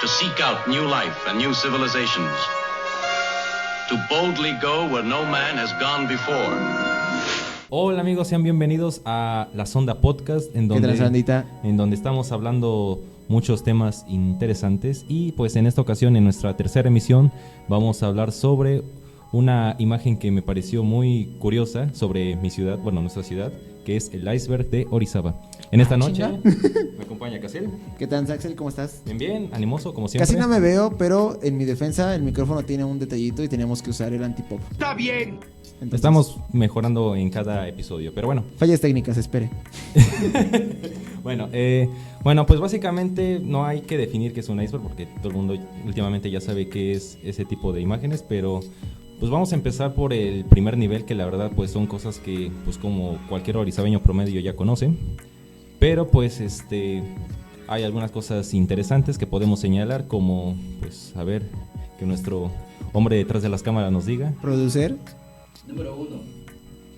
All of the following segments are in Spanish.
to seek out new life and new civilizations, to boldly go where no man has gone before. Hola amigos, sean bienvenidos a La Sonda Podcast, en ¿Qué tal, donde, en donde estamos hablando muchos temas interesantes. Y pues en esta ocasión, en nuestra tercera emisión, vamos a hablar sobre una imagen que me pareció muy curiosa sobre mi ciudad, bueno, nuestra ciudad, que es el iceberg de Orizaba. En esta noche chinga. me acompaña Casiel. ¿Qué tal, Axel? ¿Cómo estás? Bien, bien, animoso, como siempre. Casi no me veo, pero en mi defensa el micrófono tiene un detallito y tenemos que usar el antipop. Está bien. Entonces, Estamos mejorando en cada episodio, pero bueno, Fallas técnicas, espere. Bueno, eh, bueno, pues básicamente no hay que definir qué es un iceberg porque todo el mundo últimamente ya sabe qué es ese tipo de imágenes, pero pues vamos a empezar por el primer nivel que la verdad pues son cosas que pues como cualquier orizabeño promedio ya conoce, pero pues este hay algunas cosas interesantes que podemos señalar como pues a ver que nuestro hombre detrás de las cámaras nos diga. Producer. Número uno,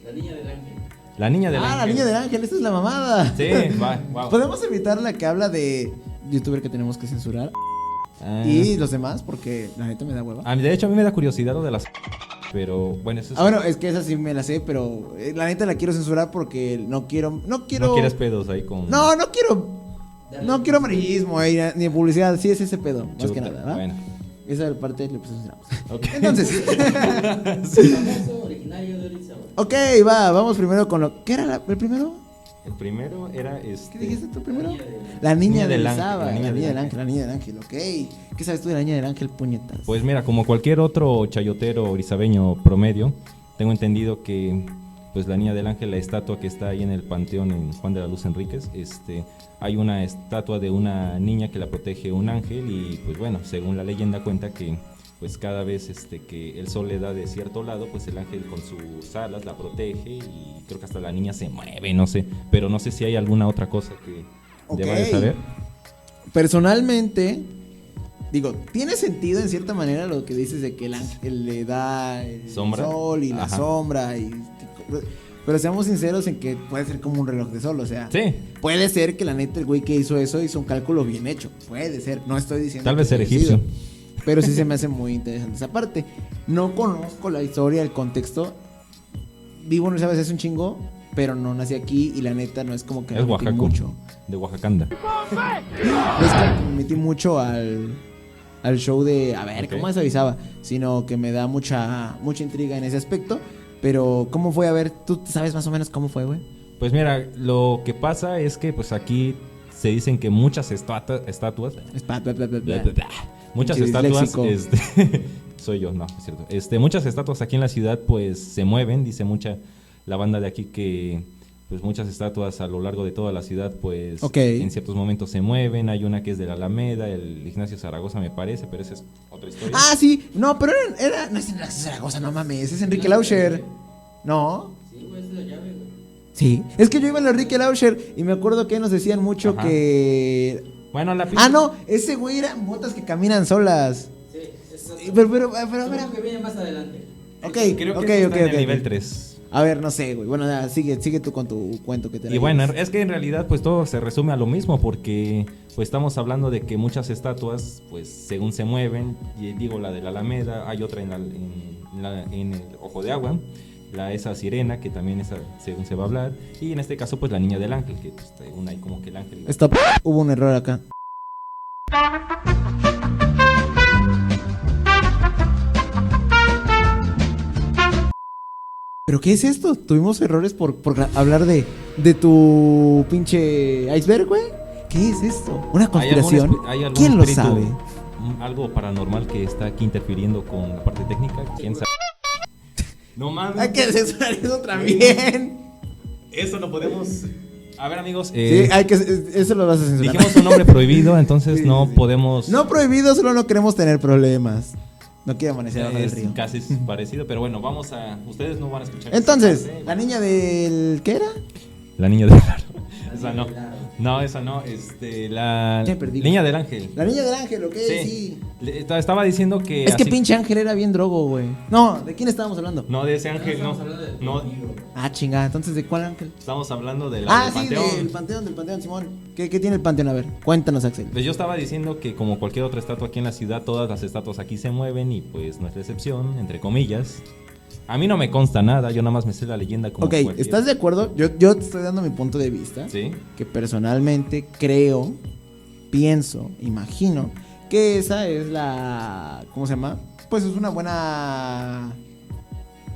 la niña del ángel. La niña del ah, la ángel. niña del ángel, esta es la mamada. Sí, va, wow. Podemos evitar la que habla de youtuber que tenemos que censurar Ah. y los demás porque la neta me da hueva. A mí, de hecho, a mí me da curiosidad lo de las. Pero bueno, eso es. Ah, bueno, es que esa sí me la sé, pero eh, la neta la quiero censurar porque no quiero, no quiero. No quieres pedos ahí con. No, no quiero. No quiero amarillismo ahí, ni publicidad, sí es ese pedo, más Chuta, que nada. Bueno, Esa parte le censuramos. ok. Entonces, ok, va, vamos primero con lo. ¿Qué era la- el primero? El primero era este. ¿Qué dijiste tú primero? La niña, del ángel, la niña del ángel, la niña del ángel, ok. ¿Qué sabes tú de la niña del ángel, puñetas? Pues mira, como cualquier otro chayotero orizabeño promedio, tengo entendido que. Pues la niña del ángel, la estatua que está ahí en el panteón en Juan de la Luz Enríquez, este, hay una estatua de una niña que la protege un ángel y pues bueno, según la leyenda cuenta que pues cada vez este, que el sol le da de cierto lado, pues el ángel con sus alas la protege y creo que hasta la niña se mueve, no sé, pero no sé si hay alguna otra cosa que Ok. deba de saber. Personalmente, digo, tiene sentido en cierta manera lo que dices de que el ángel le da el Sombra. sol y la Ajá. sombra y pero seamos sinceros en que puede ser como un reloj de sol, o sea, Sí, puede ser que la neta el güey que hizo eso hizo un cálculo bien hecho, puede ser, no estoy diciendo Tal vez ser egipcio. Pero sí se me hace muy interesante esa parte. No conozco la historia, el contexto. Vivo en sabes es un chingo, pero no nací aquí y la neta no es como que es me metí Oaxaca. mucho. De Oaxacanda. No es que me metí mucho al, al show de a ver Ok. cómo se avisaba, sino que me da mucha mucha intriga en ese aspecto. Pero, ¿cómo fue? A ver, ¿tú sabes más o menos cómo fue, güey? Pues mira, lo que pasa es que pues aquí se dicen que muchas estatua- estatuas, Muchas estatuas, este, soy yo, no, es cierto. Este, muchas estatuas aquí en la ciudad pues se mueven, dice mucha la banda de aquí que pues muchas estatuas a lo largo de toda la ciudad pues Ok. en ciertos momentos se mueven, hay una que es de la Alameda, el Ignacio Zaragoza me parece, pero esa es otra historia. Ah, sí. No, pero era, era- no es Enrique Zaragoza, no mames, es Enrique Lauscher. ¿No? Sí, güey, esa es la llave, güey. Sí. Es que yo iba en Enrique Lauscher y me acuerdo que nos decían mucho Ajá. que Bueno, la Ah, no, ese güey eran botas que caminan solas. Sí, eso Pero, pero, pero, pero, que viene más adelante. Ok, creo que ok, eso ok, está en ok. el nivel 3. A ver, no sé, güey. Bueno, ya, sigue, sigue tú con tu cuento que te Y bueno, es que en realidad pues todo se resume a lo mismo porque pues estamos hablando de que muchas estatuas pues según se mueven, y digo la de la Alameda, hay otra en, la- en, la- en el Ojo de Agua, la esa sirena que también esa según se va a hablar y en este caso pues la niña del ángel que pues según hay como que el ángel Stop. Hubo un error acá. ¿Pero qué es esto? Tuvimos errores por, por hablar de, de tu pinche iceberg, güey. ¿Qué es esto? ¿Una ¿Hay algún conspiración? espi- hay algún ¿Quién lo sabe? Algo paranormal que está aquí interfiriendo con la parte técnica, quién sabe. No mames. Hay que censurar eso también. Eso lo podemos. A ver, amigos. Sí, eh, hay que, eso lo vas a censurar. dijimos un nombre prohibido, entonces Sí, no sí, sí. podemos. No prohibido, solo no queremos tener problemas. No quiero amanecer abajo del es río. casi parecido, pero bueno, vamos a. Ustedes no van a escuchar. Entonces, la niña del. ¿Qué era? La niña de Esa no. No, esa no, este, la Ya me perdí. Niña del Ángel. La niña del ángel, ok, sí. Sí. Le- esta- Estaba diciendo que. Es que así- pinche ángel era bien drogo, güey. No, ¿de quién estábamos hablando? No, de ese ángel, no. No. Ah, chingada, entonces ¿de cuál ángel? estamos hablando de la Ah, del sí, Panteón. del panteón, del panteón, Simón. ¿Qué, qué tiene el panteón? A ver, cuéntanos, Axel. Pues yo estaba diciendo que como cualquier otra estatua aquí en la ciudad, todas las estatuas aquí se mueven y pues no es la excepción, entre comillas. A mí no me consta nada, yo nada más me sé la leyenda como Ok, cualquier- ¿estás de acuerdo? Yo, yo te estoy dando mi punto de vista. Sí. Que personalmente creo, pienso, imagino que esa es la. ¿Cómo se llama? Pues es una buena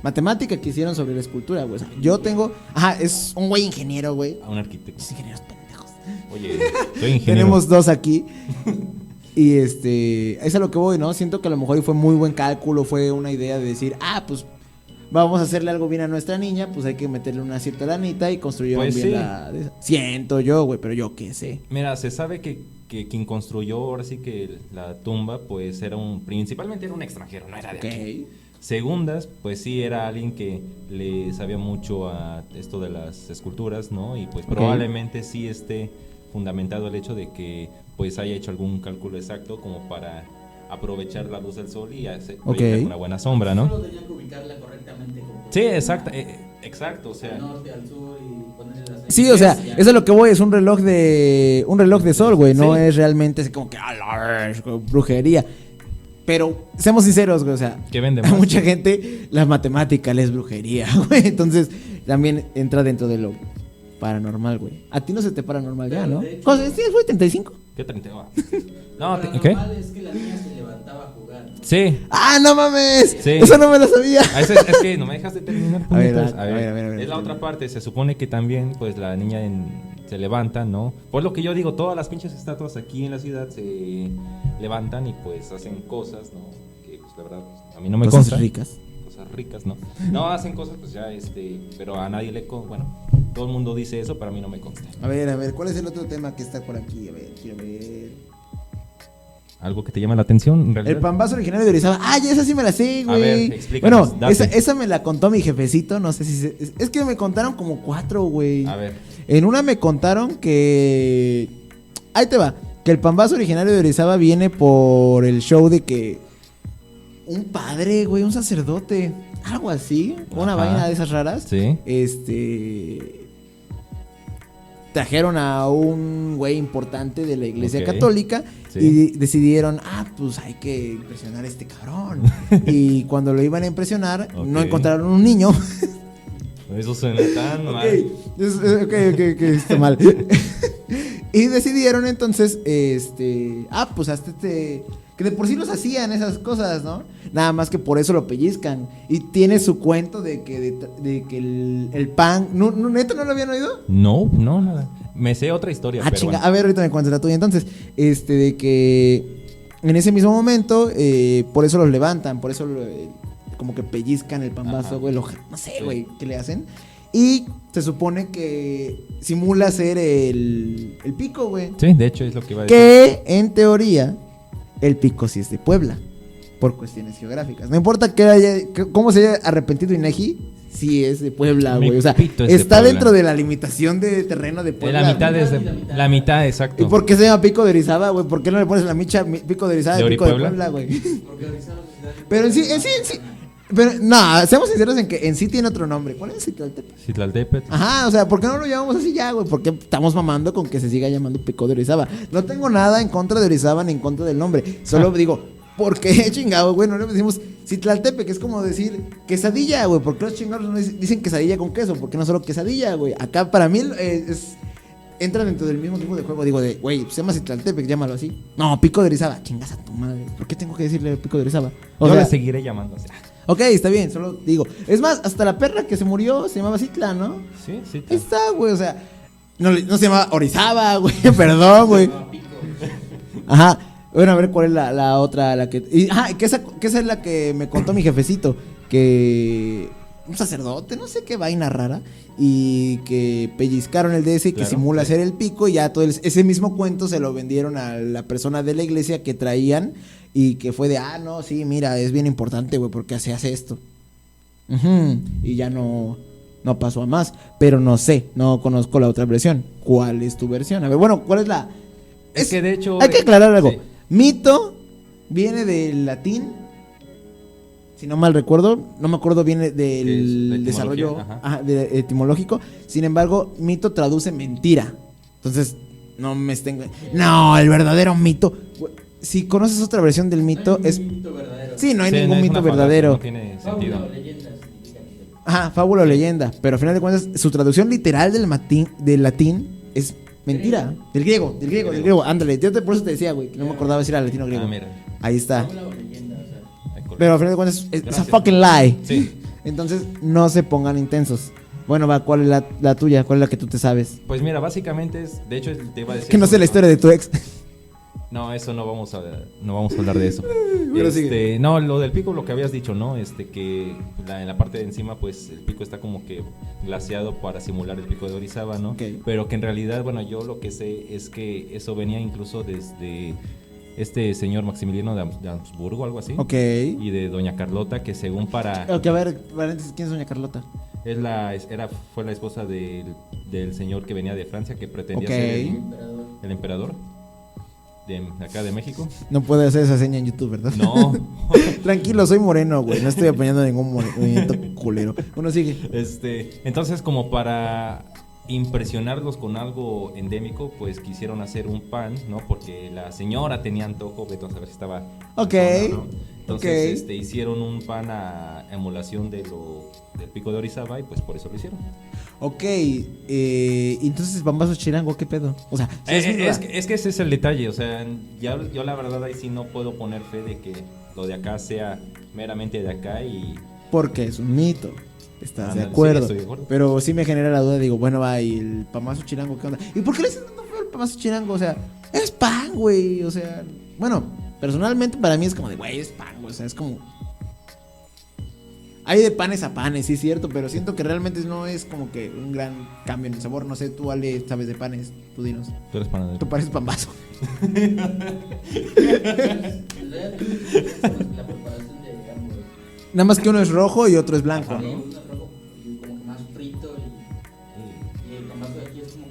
matemática que hicieron sobre la escultura, güey. O sea, yo tengo. Ajá, es un güey ingeniero, güey. A un arquitecto. Los ingenieros pendejos. Oye, soy ingeniero. Tenemos dos aquí. Y este, es a lo que voy, ¿no? Siento que a lo mejor fue muy buen cálculo, fue una idea de decir, ah, pues vamos a hacerle algo bien a nuestra niña, pues hay que meterle una cierta lanita y construyeron Pues bien sí. la... Siento yo, güey, pero yo qué sé. Mira, se sabe que, que quien construyó ahora sí que la tumba, pues era un, principalmente era un extranjero, no era de aquí. Segundas, pues sí era alguien que le sabía mucho a esto de las esculturas, ¿no? Y pues probablemente sí esté fundamentado el hecho de que pues haya hecho algún cálculo exacto como para aprovechar la luz del sol y hacer una buena sombra, ¿no? Solo tenían que ubicarla correctamente. como Sí, exacto, eh, exacto, o Al sea, norte, al sur y ponerle las Sí, o sea, eso es lo que voy, es un reloj de un reloj de sol, güey, no Sí. es realmente así como que a la brujería. Pero seamos sinceros, güey, o sea, que vende a mucha gente la matemática le es brujería, güey. Entonces, también entra dentro de lo paranormal, güey. A ti no se te paranormal ya, ¿no? ¿Cosa- ¿Sí, fue 35? ¿Qué 30? Ah. Lo No, ¿qué? es que la niña jugar. Sí. ¡Ah, no mames! Sí. Eso no me lo sabía. Es, es que no me dejas de terminar. A ver, a ver, a ver, a ver, es la otra parte. Se supone que también, pues, la niña en- se levanta, ¿no? Pues lo que yo digo, todas las pinches estatuas aquí en la ciudad se levantan y pues hacen cosas, ¿no? Que pues la verdad, pues, a mí no me Cosas consta. ricas. Cosas ricas, ¿no? No hacen cosas, pues ya, este, pero a nadie le con, bueno, todo el mundo dice eso, pero a mí no me consta. A ver, a ver, ¿cuál es el otro tema que está por aquí? A ver, quiero ver. Algo que te llama la atención, en realidad. El pambazo originario de Orizaba. Ya esa sí me la sé, A ver, güey. explícanos, Bueno, esa, esa me la contó mi jefecito, no sé si se- es, es que me contaron como cuatro, güey. A ver. En una me contaron que. Ahí te va. Que el pambazo originario de Orizaba viene por el show de que. Un padre, güey, un sacerdote. Algo así. Una Ajá. vaina de esas raras. Sí. Este. Trajeron a un güey importante de la iglesia católica Sí. y decidieron, ah, pues hay que impresionar a este cabrón. y cuando lo iban a impresionar, no encontraron un niño. Eso suena tan mal. ok, ok, ok, está mal. y decidieron entonces, este, ah, pues hasta este, que de por sí los hacían esas cosas, ¿no? Nada más que por eso lo pellizcan. Y tiene su cuento de que, de, de que el, el pan, ¿no, no, ¿neta no lo habían oído? No, no, nada. Me sé otra historia, Ah, pero chinga, bueno. a ver, ahorita me cuentas la tuya entonces. Este, de que en ese mismo momento, eh, por eso los levantan, por eso lo- eh, como que pellizcan el pambazo, güey, lo- no sé, Sí. güey, ¿qué le hacen? Y se supone que simula ser el, el pico, güey. Sí, de hecho es lo que iba a decir. Que en teoría, el pico sí es de Puebla, por cuestiones geográficas. No importa que haya, que- cómo se haya arrepentido Inegi, sí es de Puebla, güey. O sea, pito es de está Puebla. dentro de la limitación de terreno de Puebla. la mitad es de- La mitad. la mitad, exacto. ¿Y por qué se llama pico de Orizaba, güey? ¿Por qué no le pones la micha mi- pico de Orizaba ¿De pico de? Puebla, güey? Pero en sí, en sí, en sí. Pero, no, seamos sinceros en que en sí tiene otro nombre. ¿Cuál es Citlaltépetl? Citlaltépetl. Ajá, o sea, ¿por qué no lo llamamos así ya, güey? ¿Por qué estamos mamando con que se siga llamando Pico de Orizaba? No tengo nada en contra de Orizaba ni en contra del nombre. Solo digo, ¿por qué chingado, güey? No le decimos Citlaltepe, que es como decir quesadilla, güey. ¿Por qué los chingados no dic- dicen quesadilla con queso? ¿Por qué no solo quesadilla, güey? Acá para mí eh, es. Entra dentro del mismo tipo de juego. Digo, de, güey, se llama Citlaltepec, llámalo así. No, Pico de Orizaba. Chingas a tu madre. ¿Por qué tengo que decirle Pico de Orizaba? O Yo sea, le seguiré llamando así. Ok, está bien, solo digo. Es más, hasta la perra que se murió se llamaba Citla, ¿no? Sí, sí. Ahí está, güey, o sea. No, no se llama Orizaba, güey, perdón, güey. Ajá. Bueno, a ver cuál es la, la otra, la que... Y, ajá, que esa, que esa es la que me contó mi jefecito, que... Un sacerdote, no sé qué vaina rara, y que pellizcaron el DS y que simula sí. ser el pico, y ya todo el- ese mismo cuento se lo vendieron a la persona de la iglesia que traían, y que fue de, ah, no, sí, mira, es bien importante, güey, porque se hace esto. Y ya no, no pasó a más. Pero no sé, no conozco la otra versión. ¿Cuál es tu versión? A ver, bueno, ¿cuál es la...? Es que de hecho. Hay que aclarar algo. Sí. Mito viene del latín. Si no mal recuerdo, no me acuerdo bien del desarrollo ajá. ajá, de- etimológico. Sin embargo, mito traduce mentira. Entonces, no me estén. No, el verdadero mito. Si conoces otra versión del mito, es. mito verdadero. Sí, no hay Sí, ningún mito verdadero. No tiene sentido. Fábula o leyenda. Ajá, fábula o leyenda. Pero al final de cuentas, su traducción literal del, matín, del latín es mentira. Del griego, del griego, del griego. Ándale, yo te, por eso te decía, güey, que no me acordaba si era latino o griego. Ah, mira. Ahí está. Pero al final de cuentas, es, es a fucking lie. Sí. Entonces, no se pongan intensos. Bueno, va, ¿cuál es la, la tuya? ¿Cuál es la que tú te sabes? Pues mira, básicamente es. De hecho, te iba a decir. Que no sé la historia de tu ex. No, eso no vamos a no vamos a hablar de eso. Pero Este, sigue. no, lo del pico, lo que habías dicho, ¿no? Este que la- en la parte de encima, pues el pico está como que glaseado para simular el pico de Orizaba, ¿no? Ok. Pero que en realidad, bueno, yo lo que sé es que eso venía incluso desde este señor Maximiliano de, Habs- de Habsburgo, algo así. ok. Y de Doña Carlota, que según para Ok, a ver, paréntesis, ¿quién es doña Carlota? es la era fue la esposa del, del señor que venía de Francia que pretendía ser el, Emperador. el emperador de acá de México. No puede hacer esa seña en YouTube, ¿verdad? No. Tranquilo, soy moreno, güey. No estoy apoyando ningún mo- movimiento culero. Uno sigue. Este, entonces como para impresionarlos con algo endémico, pues quisieron hacer un pan, ¿no? Porque la señora tenía antojo, vete a saber si estaba Ok, ¿no? Entonces, ok. este, hicieron un pan a emulación de lo del pico de Orizaba y pues por eso lo hicieron. Ok, eh, entonces Bambazo Chirango, ¿qué pedo? O sea, sí Eh, es eh, es, que, es que ese es el detalle, o sea, ya, yo la verdad ahí sí no puedo poner fe de que lo de acá sea meramente de acá y porque es un mito. ¿Estás de sí, acuerdo? estoy de acuerdo. Pero sí me genera la duda, digo, bueno, va, y el pamazo chirango, ¿qué onda? ¿Y por qué le dicen tanto feo el pamazo chirango? O sea, es pan, güey. O sea, bueno, personalmente para mí es como de, güey, es pan. O sea, es como. Hay de panes a panes, sí es cierto, pero siento que realmente no es como que un gran cambio en el sabor. No sé, tú, Ale, sabes de panes, tú dinos. tú eres panadero. Tú pareces pambazo. Nada más que uno es rojo y otro es blanco, Ajá. ¿no? uno es rojo y como que más frito y, y el pambazo de aquí es como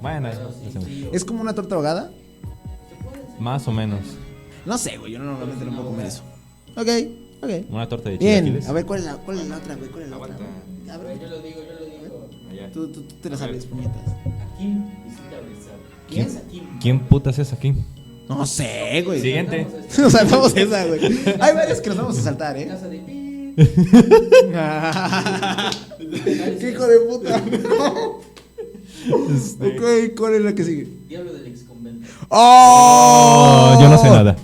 Bueno, preparado así, hacemos. frío. ¿Es como una torta ahogada? Se puede hacer. Más o menos. No sé, güey, yo normalmente no puedo comer eso. Ok, ok. Una torta de Bien, chilaquiles. a ver, ¿cuál es la, cuál es la otra, güey? ¿Cuál es la otra? Aguanta. A A ver, ver, yo lo digo, yo lo digo. Allá. Tú, tú, tú te la sabes, puñetas. Akim visita Orizaba. ¿Quién es Akim? ¿Quién putas es aquí? No sé, güey. Siguiente. Nos saltamos esa, güey. Hay varias que nos vamos a saltar, ¿eh? Casa de Pi. ¡Qué hijo de puta! Este, ok, ¿cuál es la que sigue? Diablo del ex convento. ¡Oh! yo no sé nada.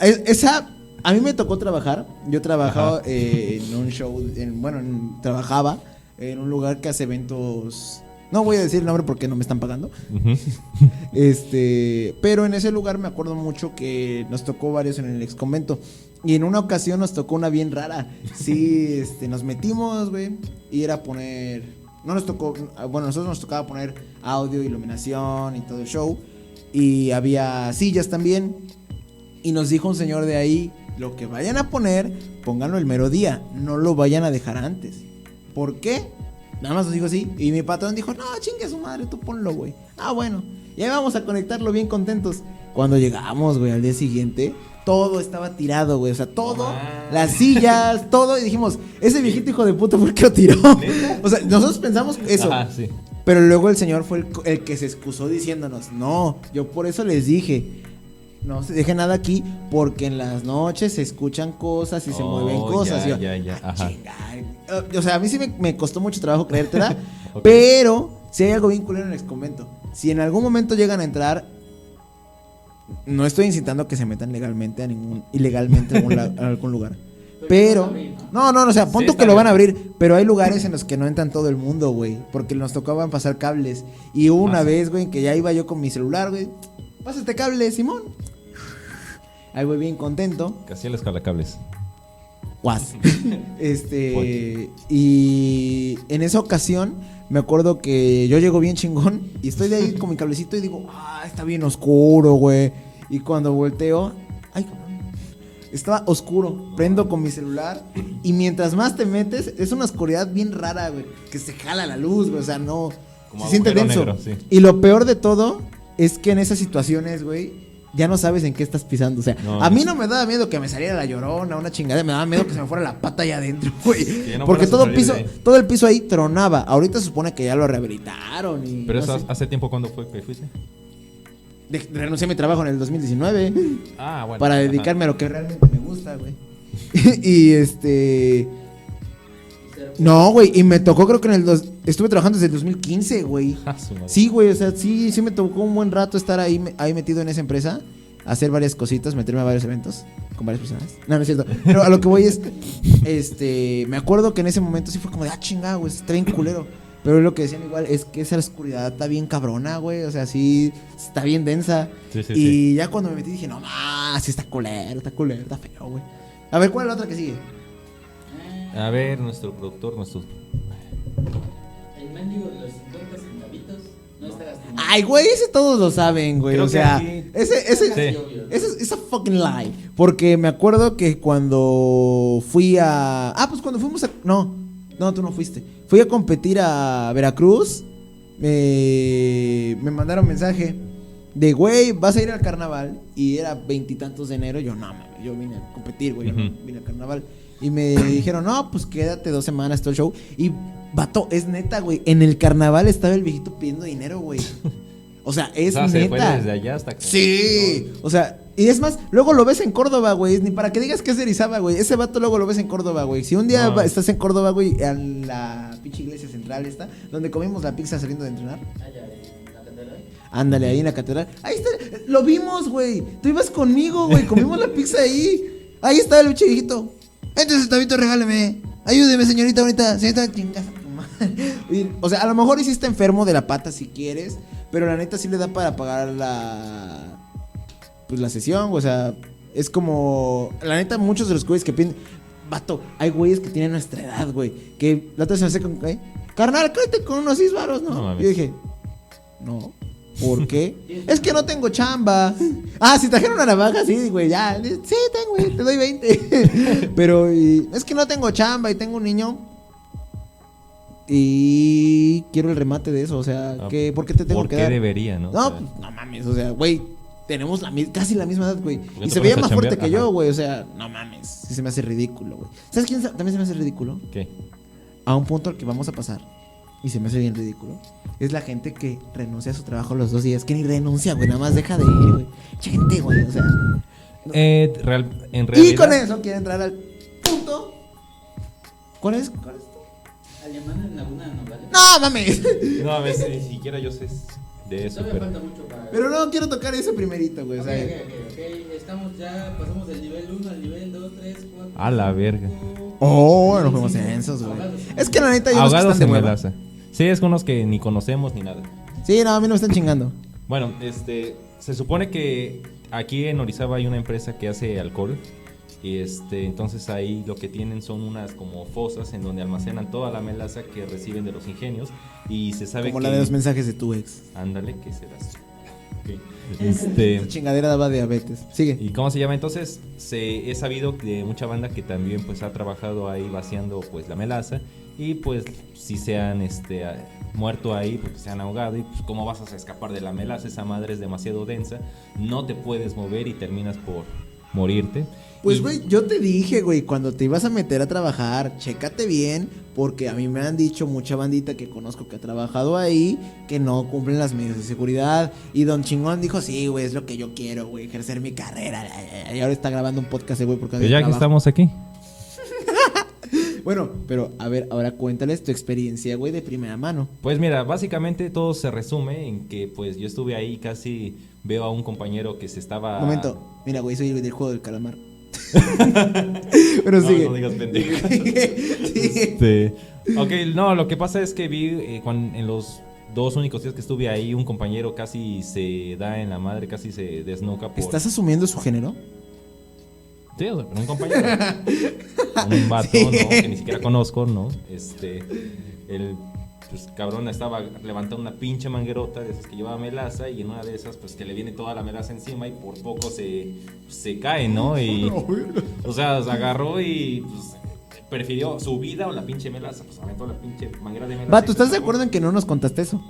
Es- Esa, a mí me tocó trabajar. Yo trabajaba eh, en un show, en- bueno, en- trabajaba en un lugar que hace eventos. No voy a decir el nombre porque no me están pagando. Este, pero en ese lugar me acuerdo mucho que nos tocó varios en el ex convento. Y en una ocasión nos tocó una bien rara. Sí, este, nos metimos, güey. Y era poner. No nos tocó. Bueno, nosotros nos tocaba poner audio, iluminación y todo el show. Y había sillas también. Y nos dijo un señor de ahí: Lo que vayan a poner, pónganlo el mero día. No lo vayan a dejar antes. ¿Por qué? Nada más nos dijo así. Y mi patrón dijo, no, chingue a su madre, tú ponlo, güey. Ah, bueno. Y ahí vamos a conectarlo bien contentos. Cuando llegamos, güey, al día siguiente, todo estaba tirado, güey. O sea, todo, Ah. las sillas, todo. Y dijimos, ese viejito hijo de puta, ¿por qué lo tiró? O sea, nosotros pensamos eso. Ajá, sí. Pero luego el señor fue el, el que se excusó diciéndonos, no, yo por eso les dije, no se deje nada aquí porque en las noches se escuchan cosas y se Oh, mueven cosas. ya, Y yo, ya, ya, "Ah, ajá. chinga". Eh, O sea, a mí sí me, me costó mucho trabajo creértela, pero si hay algo bien culero en el convento. Si en algún momento llegan a entrar, no estoy incitando que se metan legalmente a ningún, ilegalmente a algún, la- a algún lugar. Pero, a ¿no? no, no, o sea, pon Sí, que lo van a abrir, pero hay lugares en los que no entran todo el mundo, güey, porque nos tocaban pasar cables. Y hubo una Ah, vez, güey, que ya iba yo con mi celular, güey, pasa este cable, Simón. Ahí voy bien contento. Casi el escalacables. Guas. este, y en esa ocasión me acuerdo que yo llego bien chingón y estoy de ahí con mi cablecito y digo, ah, está bien oscuro, güey. Y cuando volteo, ay, cabrón. Estaba oscuro. Prendo con mi celular. Y mientras más te metes, es una oscuridad bien rara, güey. Que se jala la luz, güey. O sea, no. Como se siente denso. negro, sí. Y lo peor de todo es que en esas situaciones, güey. Ya no sabes en qué estás pisando. O sea, No, a mí no. me daba miedo que me saliera la llorona, una chingada. Me daba miedo que se me fuera la pata allá adentro, güey. no Porque todo piso, todo el piso ahí tronaba. Ahorita se supone que ya lo rehabilitaron. Y Pero no eso sé. hace tiempo cuando fue que fuiste. De- renuncié a mi trabajo en el 2019 Ah, bueno. para ajá. dedicarme a lo que realmente me gusta, güey. y este. No, güey, y me tocó creo que en el. Dos, estuve trabajando desde el 2015, güey. Ah. Sí, güey, o sea, sí, sí me tocó un buen rato estar ahí, ahí metido en esa empresa, hacer varias cositas, meterme a varios eventos con varias personas. No, no es cierto. Pero a lo que voy es, este, me acuerdo que en ese momento sí fue como de, ah, chingada, güey, está bien culero. Pero lo que decían igual es que esa oscuridad está bien cabrona, güey. O sea, sí, está bien densa. Sí, sí, y sí. ya cuando me metí dije, no, más, sí está culero, está culero, está feo, güey. A ver, ¿cuál es la otra que sigue? A ver, nuestro productor, nuestro. El mendigo de los 50 centavitos no está gastando. Ay, güey, ese todos lo saben, güey. Creo o sea, ese, ese, Sí. ese es esa fucking lie. Porque me acuerdo que cuando fui a. Ah, pues cuando fuimos a. No, no, tú no fuiste. Fui a competir a Veracruz. Me, me mandaron mensaje de, güey, vas a ir al carnaval. Y era veintitantos de enero. Yo, no, mames, yo vine a competir, güey. yo no vine al carnaval. Y me dijeron, no, pues quédate dos semanas todo el show. Y, vato, es neta, güey. En el carnaval estaba el viejito pidiendo dinero, güey. O sea, es o sea, se fue neta. desde allá hasta acá. Sí, o sea, y es más, luego lo ves en Córdoba, güey, ni para que digas que es de Erizaba, güey. Ese vato luego lo ves en Córdoba, güey. Si un día No. estás en Córdoba, güey, en la pinche iglesia central esta, donde comimos la pizza saliendo de entrenar. Catedral. Ándale, ahí en la catedral. Ahí está, lo vimos, güey. Tú ibas conmigo, güey, comimos la pizza ahí. Ahí estaba el viejito. Entonces, Tabito, regáleme. Ayúdeme, señorita bonita. Señorita, chingas a tu madre. Y, O sea, a lo mejor hiciste enfermo de la pata si quieres, pero la neta sí le da para pagar la pues la sesión, o sea, es como la neta muchos de los güeyes que piden vato, hay güeyes que tienen nuestra edad, güey, que la otra vez se me hace con ¿eh? carnal, cállate con unos seis varos, ¿no? No. Yo dije, "No." ¿Por qué? es que no tengo chamba. Ah, si trajeron una navaja, sí, güey, ya. Sí, tengo, güey, te doy 20. Pero y, es que no tengo chamba y tengo un niño. Y quiero el remate de eso, o sea, Ah, que, ¿por qué te tengo ¿Por que qué dar? debería, no? No, pues, no mames, o sea, güey, tenemos la casi la misma edad, güey. qué Y se veía más fuerte que Ajá. yo, güey, o sea, no mames, sí se me hace ridículo, güey. ¿Sabes quién también se me hace ridículo? ¿Qué? A un punto al que vamos a pasar, y se me hace bien ridículo, es la gente que renuncia a su trabajo los dos días, que ni renuncia, güey, nada más deja de ir, güey. Gente, güey, o sea. Eh, real- en realidad. Y con eso quiere entrar al punto. ¿Cuál es? ¿Cuál es? Alemán en Laguna de Nogales. No mames. No, a veces ni siquiera yo sé de eso. Todavía Pero... falta mucho para. Pero no quiero tocar ese primerito, güey, o Ok, sea. ok, ok, ok. Estamos ya, pasamos del nivel 1 al nivel 2, 3, 4. A la verga. Oh, nos fuimos densos, güey. Es que la neta, yo unos que Sí, es con unos que ni conocemos ni nada. Sí, no, a mí no me están chingando. Bueno, este, se supone que aquí en Orizaba hay una empresa que hace alcohol y este, entonces ahí lo que tienen son unas como fosas en donde almacenan toda la melaza que reciben de los ingenios y se sabe Como que la de los mensajes de tu ex. ándale que serás. Ok. Este, Esa chingadera daba diabetes. Sigue. ¿Y cómo se llama? Entonces, se, he sabido de mucha banda que también pues ha trabajado ahí vaciando pues la melaza y pues si se han este, muerto ahí porque se han ahogado y pues cómo vas a escapar de la melaza, esa madre es demasiado densa, no te puedes mover y terminas por morirte. Pues, güey, yo te dije, güey, cuando te ibas a meter a trabajar, chécate bien, porque a mí me han dicho mucha bandita que conozco que ha trabajado ahí, que no cumplen las medidas de seguridad. Y Don Chingón dijo, sí, güey, es lo que yo quiero, güey, ejercer mi carrera. Y ahora está grabando un podcast, güey, porque Pero ya que estamos aquí. Bueno, pero a ver, ahora cuéntales tu experiencia, güey, de primera mano. Pues mira, básicamente todo se resume en que pues yo estuve ahí casi veo a un compañero que se estaba... Momento, mira, güey, soy el del juego del calamar. pero No, sigue. no digas pendejo. Este, ok, no, lo que pasa es que vi eh, en los dos únicos días que estuve ahí, un compañero casi se da en la madre, casi se desnuca por... ¿Estás asumiendo su género? Sí, o sea, un compañero. un vato, ¿no? Que ni siquiera conozco, ¿no? Este, el pues cabrón estaba levantando una pinche manguerota de esas que llevaba melaza y en una de esas pues que le viene toda la melaza encima y por poco se, se cae, ¿no? Y, o sea, se agarró y pues, prefirió su vida o la pinche melaza, pues aventó la pinche manguera de melaza. Va, y ¿tú se estás de acuerdo en que no nos contaste eso?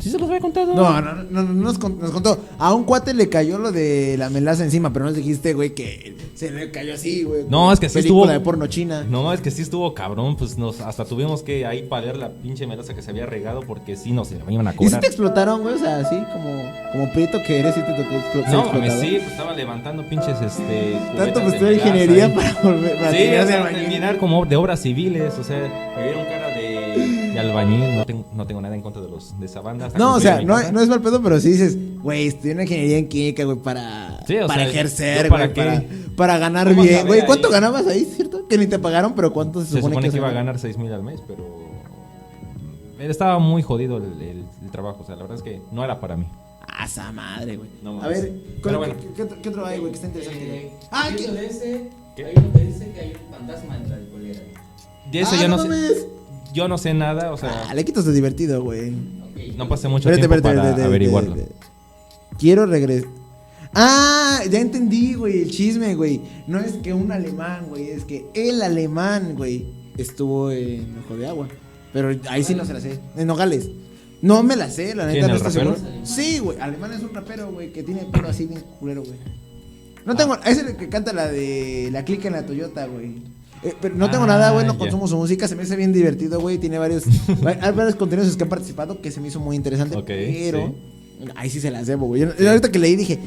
Sí se los había contado. No, no, no, no, nos, con- nos contó. A un cuate le cayó lo de la melaza encima, pero nos dijiste, güey, que se le cayó así, güey. No, es que sí estuvo- de porno china. No, es que sí estuvo cabrón, pues nos hasta tuvimos que ahí paliar la pinche melaza que se había regado porque sí nos iban a ¿Y si cobrar. te explotaron, güey? O sea, así como, como prieto que eres, sí te tocó No, mames, sí, pues estaba levantando pinches este Tanto pues de ingeniería ahí. para volver para Sí, terminar o de sea, terminar como de obras civiles, o sea, me dieron cara albañil, no tengo, no tengo nada en contra de los de esa banda. hasta No, o sea, no, es mal pedo, pero sí dices, güey, estudié una ingeniería en química, güey, para, Sí, para sea, ejercer, ¿yo para güey, para, qué? para ganar ¿Cómo bien, güey. ¿Cuánto ahí? ganabas ahí, cierto? Que ni te pagaron, pero ¿cuánto se Se supone, supone que se iba a gana? ganar 6 mil al mes, pero estaba muy jodido el, el- el trabajo, o sea, la verdad es que no era para mí. Ah, esa madre, güey. No a ver, Pero ¿cuál- bueno. ¿qué, qué otro, qué otro hay, güey, que está interesante? Eh, ah, hay ¿qué? uno que dice que hay un fantasma en la alcoholera. De eso Ah, yo no, no sé. Yo no sé nada, o sea, Ah, le quitas lo divertido, güey. No pasé mucho Espérate, tiempo espérate, para espérate, averiguarlo. Quiero regresar. Ah, ya entendí, güey, el chisme, güey. No es que un alemán, güey, es que el alemán, güey, estuvo en Ojo de Agua. Pero ahí sí no se la sé. En Nogales. No me la sé, la neta ¿Quién, no estoy seguro. Sí, güey, alemán es un rapero, güey, que tiene pelo así bien culero, güey. No tengo, es el que canta la de la clica en la Toyota, güey. Eh, pero no tengo Ah, nada, güey, no ya. consumo su música, se me hace bien divertido, güey. Tiene varios, va- hay varios contenidos en los que han participado que se me hizo muy interesante. Pero ahí sí se las debo, güey. Yo ahorita que leí dije,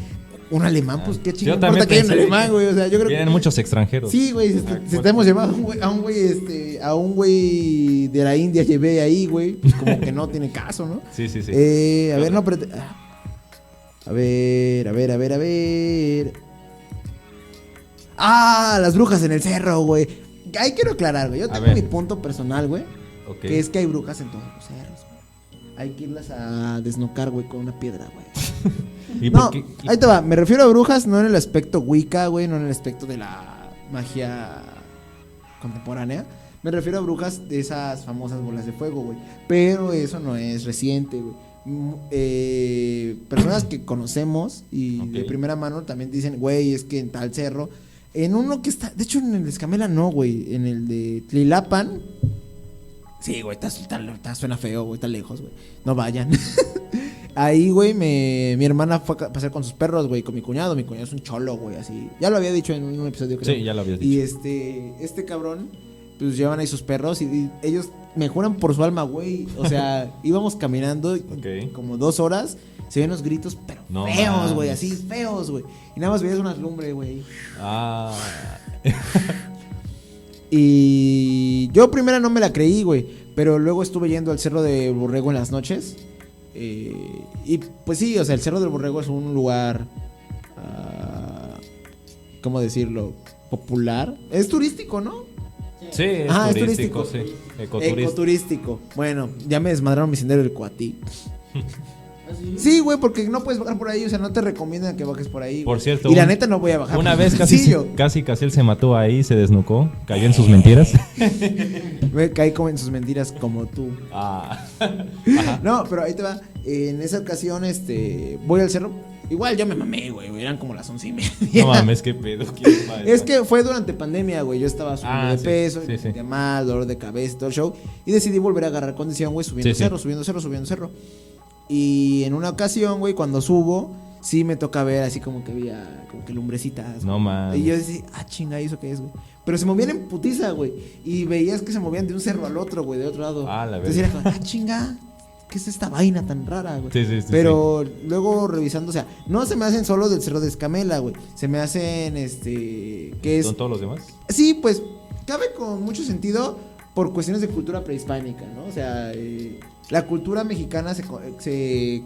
un alemán, pues qué chingón importa que haya un alemán, güey. O sea, yo creo Vienen que. muchos extranjeros. Sí, güey, si, Ajá, si a un güey, a un güey, este, a un güey de la India llevé ahí, güey, pues como que no tiene caso, ¿no? Sí, sí, sí. Eh, a ver, no, pero. ah. A ver, a ver, a ver, a ver. Ah, las brujas en el cerro, güey. Ahí quiero aclarar, güey. Yo tengo mi punto personal, güey. Que es que hay brujas en todos los cerros, güey. Hay que irlas a desnocar, güey, con una piedra, güey. ¿Y No, y- ahí te va. Me refiero a brujas no en el aspecto Wicca, güey, no en el aspecto de la magia contemporánea. Me refiero a brujas de esas famosas bolas de fuego, güey. Pero eso no es reciente, güey. Mm, eh, personas que conocemos y de primera mano también dicen, güey, es que en tal cerro. En uno que está, de hecho en el de Escamela no, güey. En el de Tlilapan. Sí, güey, está, está- está- suena feo, güey, está lejos, güey. No vayan. Ahí, güey, me, mi hermana fue a pasar con sus perros, güey, con mi cuñado. Mi cuñado es un cholo, güey, así. Ya lo había dicho en un episodio, creo. Sí, ya lo habías Y dicho. este, este cabrón, pues llevan ahí sus perros y, y ellos me juran por su alma, güey. O sea, íbamos caminando como dos horas, se ven los gritos, pero No feos, güey, así, feos, güey. Y nada más veías unas lumbre, güey. Ah. Y yo primero no me la creí, güey. Pero luego estuve yendo al Cerro de Borrego en las noches. eh, y pues sí, o sea, el Cerro del Borrego es un lugar. ah, ¿Cómo decirlo? Popular. Es turístico, ¿no? Sí, es Ah, es turístico, sí. Ecoturismo. Ecoturístico. Bueno, ya me desmadraron mi sendero del Coatí. ¿Ah, sí? Güey, porque no puedes bajar por ahí. O sea, no te recomiendan que bajes por ahí. Por güey. cierto, Y la un- neta no voy a bajar. Una vez casi, casi Casiel se mató ahí, se desnucó, cayó en sus mentiras. Me caí como en sus mentiras como tú. Ah. No, pero ahí te va. En esa ocasión, este, voy al cerro. Igual ya me mamé, güey. Eran como las once y media. No mames, qué pedo. ¿quién va Es que fue durante pandemia, güey. Yo estaba subiendo Ah, de sí, peso, sí, mal, dolor de cabeza, y todo el show. Y decidí volver a agarrar condición, güey, subiendo cerro, subiendo cerro, subiendo cerro. Y en una ocasión, güey, cuando subo, sí me toca ver así como que había como que lumbrecitas. No mames. Y yo decía, ah, chinga, ¿y ¿eso qué es, güey? Pero se movían en putiza, güey. Y veías que se movían de un cerro al otro, güey, de otro lado. Ah, la Entonces era como, ah, chinga, ¿qué es esta vaina tan rara, güey? Sí, sí, sí, Pero luego revisando, o sea, no se me hacen solo del cerro de Escamela, güey. Se me hacen, este, es... ¿Son todos los demás? Sí, pues cabe con mucho sentido por cuestiones de cultura prehispánica, ¿no? O sea, eh, la cultura mexicana se, co- se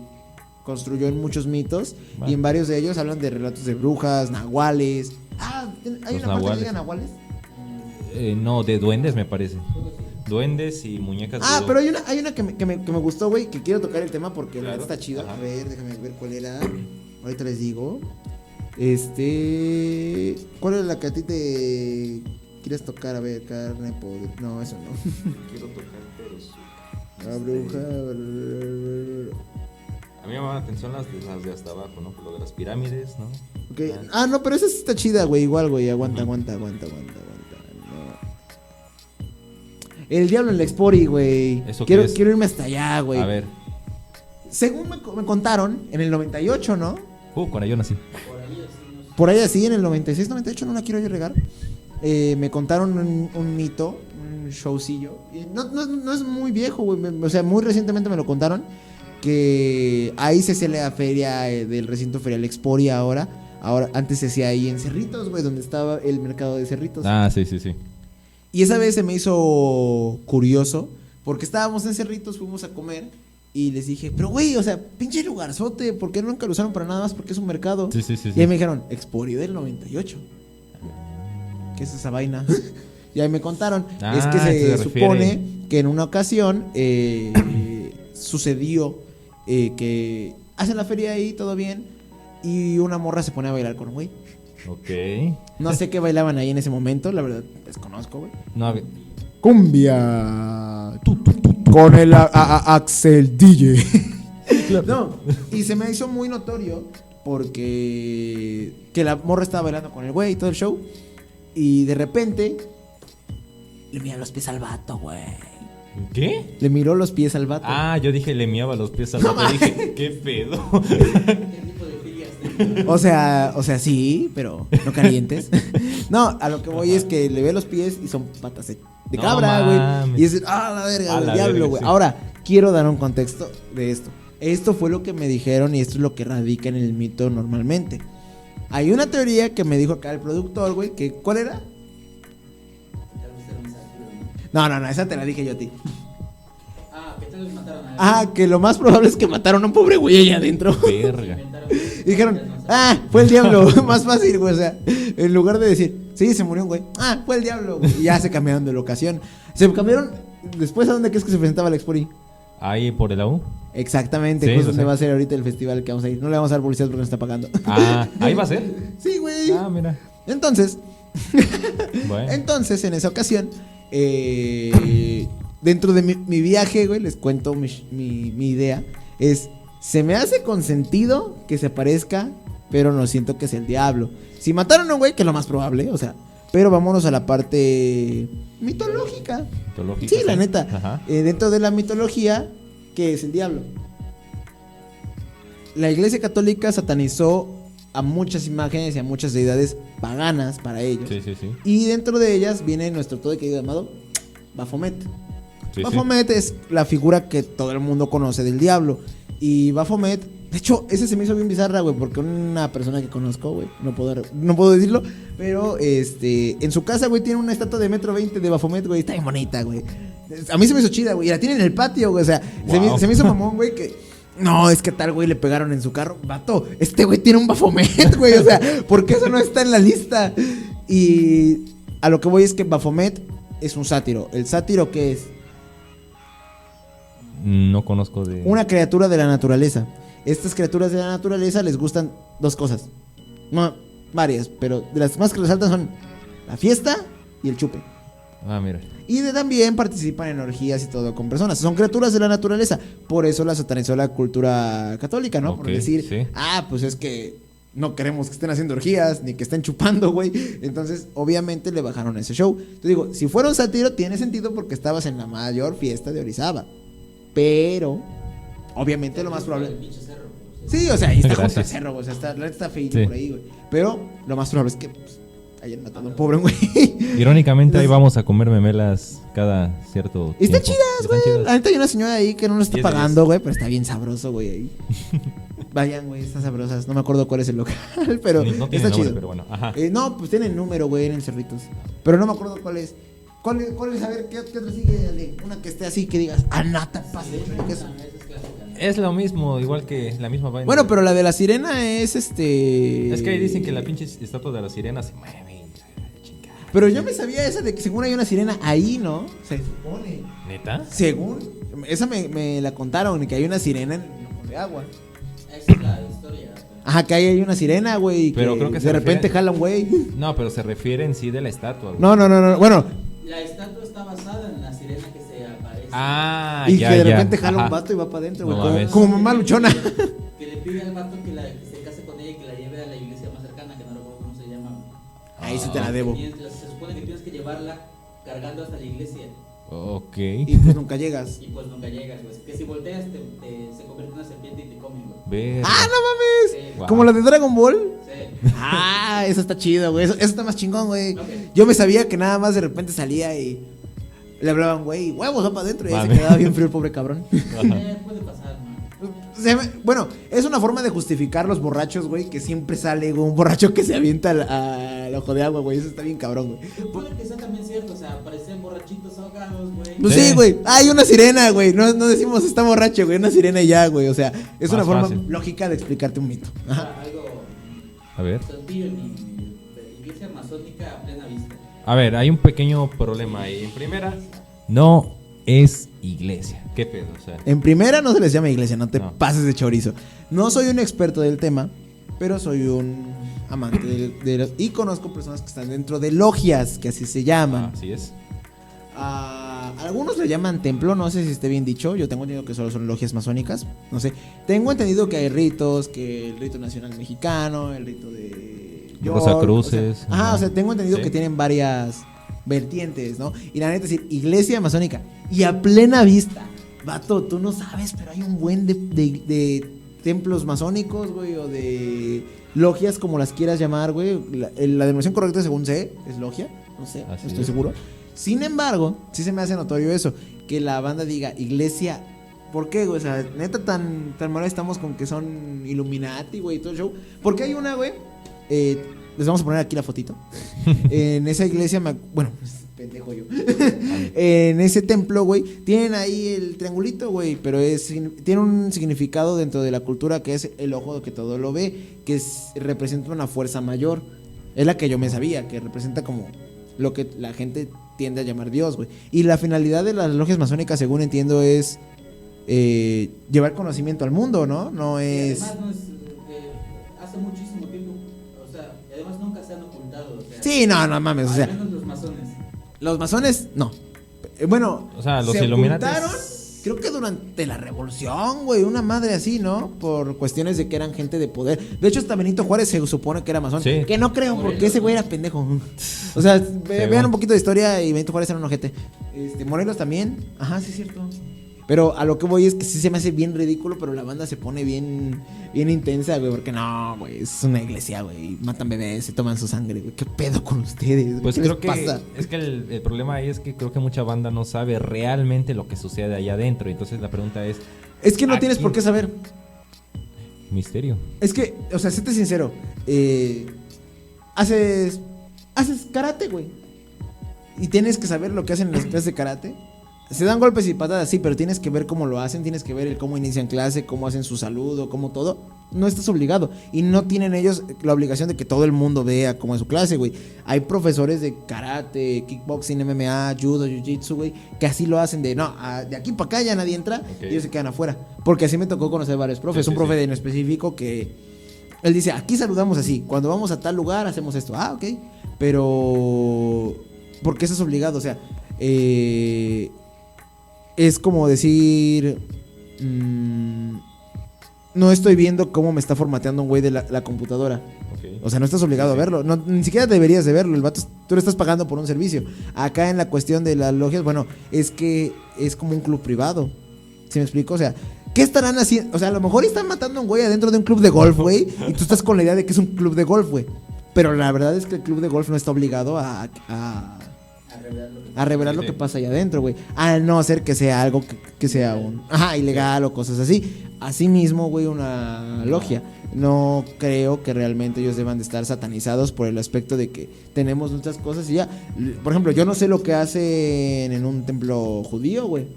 construyó en muchos mitos y en varios de ellos hablan de relatos de brujas, nahuales. Ah, ¿hay Los una parte que diga nahuales? Eh, no, de duendes me parece. Duendes y muñecas Ah, pero hay una, hay una que, me, que, me, que me gustó, güey, que quiero tocar el tema porque la Claro. verdad está chido. Ajá. A ver, déjame ver cuál era. Ahorita les digo. Este. ¿Cuál es la que a ti te quieres tocar? A ver, carne, poder. No, eso no. Quiero tocar, pero La bruja. A mí me llaman la atención las de, las de hasta abajo, ¿no? Lo de las pirámides, ¿no? Ok. Ah, no, pero esa sí está chida, güey. Igual, güey. Aguanta, aguanta, aguanta, aguanta, aguanta. El diablo en la Expori, güey. ¿Eso Quiero, es? quiero irme hasta allá, güey. A ver. Según me, co- me contaron, en el 98, ¿no? Uh, cuando yo nací. Por ahí así, en el 96, 98, no la quiero yo regar. Eh, me contaron un, un mito, un showcillo. Y no, no- no es muy viejo, güey. O sea, muy recientemente me lo contaron. Que ahí se hacía la feria eh, del recinto ferial Expori ahora. Ahora, antes se hacía ahí en Cerritos, güey, donde estaba el mercado de Cerritos. Ah, sí, sí, sí. Y esa vez se me hizo curioso, porque estábamos en Cerritos, fuimos a comer, y les dije, pero güey, o sea, pinche lugarzote, ¿por qué nunca lo usaron para nada más? Porque es un mercado. Sí, sí, sí. Y ahí me dijeron, Exporio del 98. ¿Qué es esa vaina? y ahí me contaron, Ah, es que se supone que en una ocasión eh, sucedió eh, que hacen la feria ahí, todo bien, y una morra se pone a bailar con un güey. Ok. No sé qué bailaban ahí en ese momento, la verdad, desconozco, güey. No, a ver. Cumbia. Con el a- a- a- Axel DJ. no, y se me hizo muy notorio porque que la morra estaba bailando con el güey y todo el show. Y de repente le mira los pies al vato, güey. ¿Qué? Le miró los pies al vato. Ah, yo dije le miaba los pies al vato. Dije, ¿qué pedo? O sea, o sea, sí, pero no calientes. no, a lo que voy es que le ve los pies y son patas de, de No cabra, güey. Y es, ah, la verga, del la diablo, güey. sí. Ahora, quiero dar un contexto de esto. Esto fue lo que me dijeron y esto es lo que radica en el mito normalmente. Hay una teoría que me dijo acá el productor, güey, que ¿cuál era? No, ¿no? no, no, esa te la dije yo a ti. Ah, que tal vez mataron a Ah, que lo más probable es que mataron a un pobre güey allá adentro. Verga. Y dijeron, ah, fue el diablo, más fácil, güey. O sea, en lugar de decir, sí, se murió un güey, ah, fue el diablo, güey. Y ya se cambiaron de locación. Se cambiaron, después, ¿a dónde crees que se presentaba la Expori? Ahí por el AU. Exactamente, Sí, justo donde va a ser ahorita el festival que vamos a ir. No le vamos a dar publicidad porque nos está pagando. Ah, ahí va a ser. sí, güey. Ah, mira. Entonces, Bueno. entonces, en esa ocasión, eh, dentro de mi, mi viaje, güey, les cuento mi, mi- mi idea. Es, se me hace consentido que se aparezca, pero no siento que sea el diablo. Si mataron a un güey, que es lo más probable, o sea, pero vámonos a la parte mitológica. Mitológico, Sí, la neta. Ajá. Eh, dentro de la mitología, ¿qué es el diablo? La iglesia católica satanizó a muchas imágenes y a muchas deidades paganas para ellos. Sí, sí, sí. Y dentro de ellas viene nuestro todo querido amado Baphomet. Baphomet es la figura que todo el mundo conoce del diablo. Y Baphomet, de hecho, ese se me hizo bien bizarra, güey, porque una persona que conozco, güey, no puedo, no puedo decirlo, pero este, en su casa, güey, tiene una estatua de metro veinte de Baphomet, güey, está bien bonita, güey. A mí se me hizo chida, güey, y la tiene en el patio, güey, o sea, se, me, se me hizo mamón, güey, que... No, es que tal güey le pegaron en su carro. Vato, este güey tiene un Baphomet, güey. O sea, ¿por qué eso no está en la lista? Y a lo que voy es que Baphomet es un sátiro. ¿El sátiro qué es? No conozco de. Una criatura de la naturaleza. Estas criaturas de la naturaleza les gustan dos cosas. No, varias, pero de las más que resaltan son la fiesta y el chupe. Ah, mira. Y de también participan en orgías y todo con personas. Son criaturas de la naturaleza. Por eso la satanizó la cultura católica, ¿no? Por decir, sí. ah, pues es que no queremos que estén haciendo orgías ni que estén chupando, güey. Entonces, obviamente le bajaron ese show. Te digo, si fuera un sátiro, tiene sentido porque estabas en la mayor fiesta de Orizaba. Pero, obviamente lo más probable. El pinche cerro, Sí, o sea, ahí está junto al cerro, güey. O sea, está, está feito Sí. por ahí, güey. Pero lo más probable es que pues, hayan matado a un pobre güey. Irónicamente, ahí vamos a comer memelas cada cierto Y están tiempo. chidas, güey. Neta hay una señora ahí que no nos está pagando, güey, pero está bien sabroso, güey, ahí. Vayan, güey, están sabrosas. No me acuerdo cuál es el local, pero no está nombre, chido. pero bueno. Ajá. Eh, no, pues tienen número, güey, en el Cerritos. Pero no me acuerdo cuál es. ¿Cuál, es- cuál es? A ver, ¿qué, qué otra sigue? Ale? Una que esté así que digas, ah, nata, pase. que es- lo mismo, igual que la misma vaina. Bueno, pero la de la sirena es este. Es que ahí dicen que la pinche estatua de la sirena se mueve. Pero yo me sabía esa de que según hay una sirena ahí, ¿no? Se supone. ¿Neta? Según. Esa me, me la contaron, que hay una sirena en el ojo de agua. Esa es la historia. Ajá, que ahí hay una sirena, güey. Pero creo que de se repente refiere- jala un güey. No, pero se refiere en sí de la estatua. güey. No, no, no, no. Bueno, La estatua está basada en la sirena que se aparece Ah, y ya, que de ya. repente jala Ajá. un vato y va para adentro, güey. No como, mames. como mamá luchona. Que le pide al vato que, la, que se case con ella y que la lleve a la iglesia más cercana, que no recuerdo cómo se llama. Ahí sí te la debo. Tienes- se supone que tienes que llevarla cargando hasta la iglesia Ok. Y pues nunca llegas. y pues nunca llegas, güey. Que si volteas te, te- se convierte en una serpiente y te come, güey. Ver. ¡Ah, no mames! Sí, Wow. Como la de Dragon Ball. sí. Ah, eso está chido, güey. Eso, eso está más chingón, güey. Ok. Yo me sabía que nada más de repente salía y le hablaban, güey, huevos, va para adentro. Y ahí se quedaba bien frío el pobre cabrón. Eh, puede pasar, ¿no? Se me- bueno, es una forma de justificar los borrachos, güey, que siempre sale un borracho que se avienta al, al ojo de agua, güey. Eso está bien cabrón, güey. Puede que sea también cierto, o sea, parecen borrachitos ahogados, güey. Pues Sí. güey. Hay una sirena, güey. No, no decimos está borracho, güey. Una sirena y ya, güey. O sea, es Más una forma fácil. lógica de explicarte un mito. Ajá. algo A ver. iglesia masónica a plena vista. A ver, hay un pequeño problema ahí. En primera, no es iglesia. ¿Qué pedo? O sea, En primera no se les llama iglesia, no te No. pases de chorizo. No soy un experto del tema, pero soy un amante de, los- y conozco personas que están dentro de logias, que así se llaman. así es. Ah, algunos le llaman templo, no sé si esté bien dicho. Yo tengo entendido que solo son logias masónicas. No sé. Tengo entendido que hay ritos, que el rito nacional mexicano, el rito de York, Rosacruces, o sea, ajá, ajá. o sea, tengo entendido Sí. que tienen varias vertientes, ¿no? Y la neta es decir, iglesia masónica. Y a plena vista, vato, tú no sabes, pero hay un buen de, de- de templos masónicos, güey, o de logias, como las quieras llamar, güey. La, la denominación correcta, según sé, es logia. No sé, Así estoy es. seguro. Sin embargo, sí se me hace notorio eso, que la banda diga iglesia. ¿Por qué, güey? O sea, neta tan, tan mal estamos con que son Illuminati, güey, y todo el show. Porque hay una, güey. eh, les vamos a poner aquí la fotito. en esa iglesia, me bueno, pendejo yo. en ese templo, güey, tienen ahí el triangulito, güey, pero es, tiene un significado dentro de la cultura que es el ojo que todo lo ve, que es- representa una fuerza mayor. Es la que yo me sabía, que representa como lo que la gente tiende a llamar Dios, güey. Y la finalidad de las logias masónicas, según entiendo, es eh, llevar conocimiento al mundo, ¿no? No Y es... además no es eh, hace muchísimo tiempo, o sea, además nunca se han ocultado, o sea. Sí, no, no mames, o sea, los masones. no. Eh, Bueno, O sea, los se Illuminatis- creo que durante la revolución, güey, una madre así, ¿no? Por cuestiones de que eran gente de poder. De hecho, hasta Benito Juárez se supone que era masón. Sí. Que no creo, porque ese güey era pendejo. O sea, ve- vean un poquito de historia y Benito Juárez era un ojete. Este, Morelos también. Ajá, sí es cierto. Pero a lo que voy es que sí se me hace bien ridículo, pero la banda se pone bien, bien intensa, güey, porque no, güey, es una iglesia, güey, matan bebés, se toman su sangre, güey, ¿qué pedo con ustedes? güey? Pues ¿Qué creo les que pasa? es que el, el problema ahí es que creo que mucha banda no sabe realmente lo que sucede allá adentro. Entonces la pregunta es, Es que no tienes por qué saber. misterio. Es que, o sea, séte sincero. eh, haces. Haces karate, güey. Y tienes que saber lo que hacen en las clases de karate. Se dan golpes y patadas, sí, pero tienes que ver cómo lo hacen, tienes que ver el cómo inician clase, cómo hacen su saludo, cómo todo. No estás obligado. Y no tienen ellos la obligación de que todo el mundo vea cómo es su clase, güey. Hay profesores de karate, kickboxing, MMA, judo, jiu-jitsu, güey, que así lo hacen de, no, a- de aquí para acá ya nadie entra y ellos se quedan afuera. Porque así me tocó conocer varios profes. Sí, Un sí, profe sí. en específico que él dice, aquí saludamos así, cuando vamos a tal lugar hacemos esto. Ah, ok. Pero... Porque eso es obligado, o sea, eh, es como decir... mm, no estoy viendo cómo me está formateando un güey de la, la computadora. O sea, no estás obligado a verlo. No, ni siquiera deberías de verlo. El vato, tú le estás pagando por un servicio. Acá en la cuestión de las logias, bueno, es que es como un club privado. ¿Sí me explico? O sea, ¿qué estarán haciendo? O sea, a lo mejor están matando a un güey adentro de un club de golf, güey. Y tú estás con la idea de que es un club de golf, güey. Pero la verdad es que el club de golf no está obligado a, a, A revelar lo que pasa ahí adentro, güey. A no ser que sea algo que, que sea un... Ajá, ilegal o cosas así. Asimismo, güey, una logia. No creo que realmente ellos deban de estar satanizados por el aspecto de que tenemos nuestras cosas y ya. Por ejemplo, yo no sé lo que hacen en un templo judío, güey.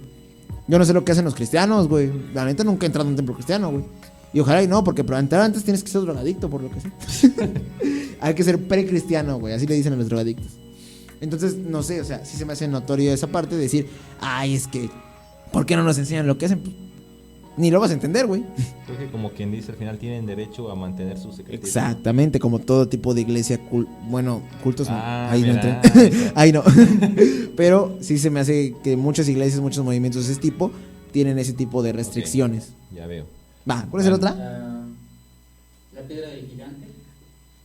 Yo no sé lo que hacen los cristianos, güey. La neta nunca he entrado a un templo cristiano, güey. Y ojalá y no, porque para entrar antes tienes que ser drogadicto, por lo que sé. Hay que ser precristiano, güey. Así le dicen a los drogadictos. Entonces, no sé, o sea, sí se me hace notorio esa parte de decir, ay, es que, ¿por qué no nos enseñan lo que hacen? Ni lo vas a entender, güey. Creo que como quien dice, al final tienen derecho a mantener su secreto. Exactamente, como todo tipo de iglesia, cul- bueno, cultos. Ah, ahí no entré. ahí no. Pero sí se me hace que muchas iglesias, muchos movimientos de ese tipo tienen ese tipo de restricciones. Ya veo. Va, ¿cuál es la otra? Ah, la piedra del gigante,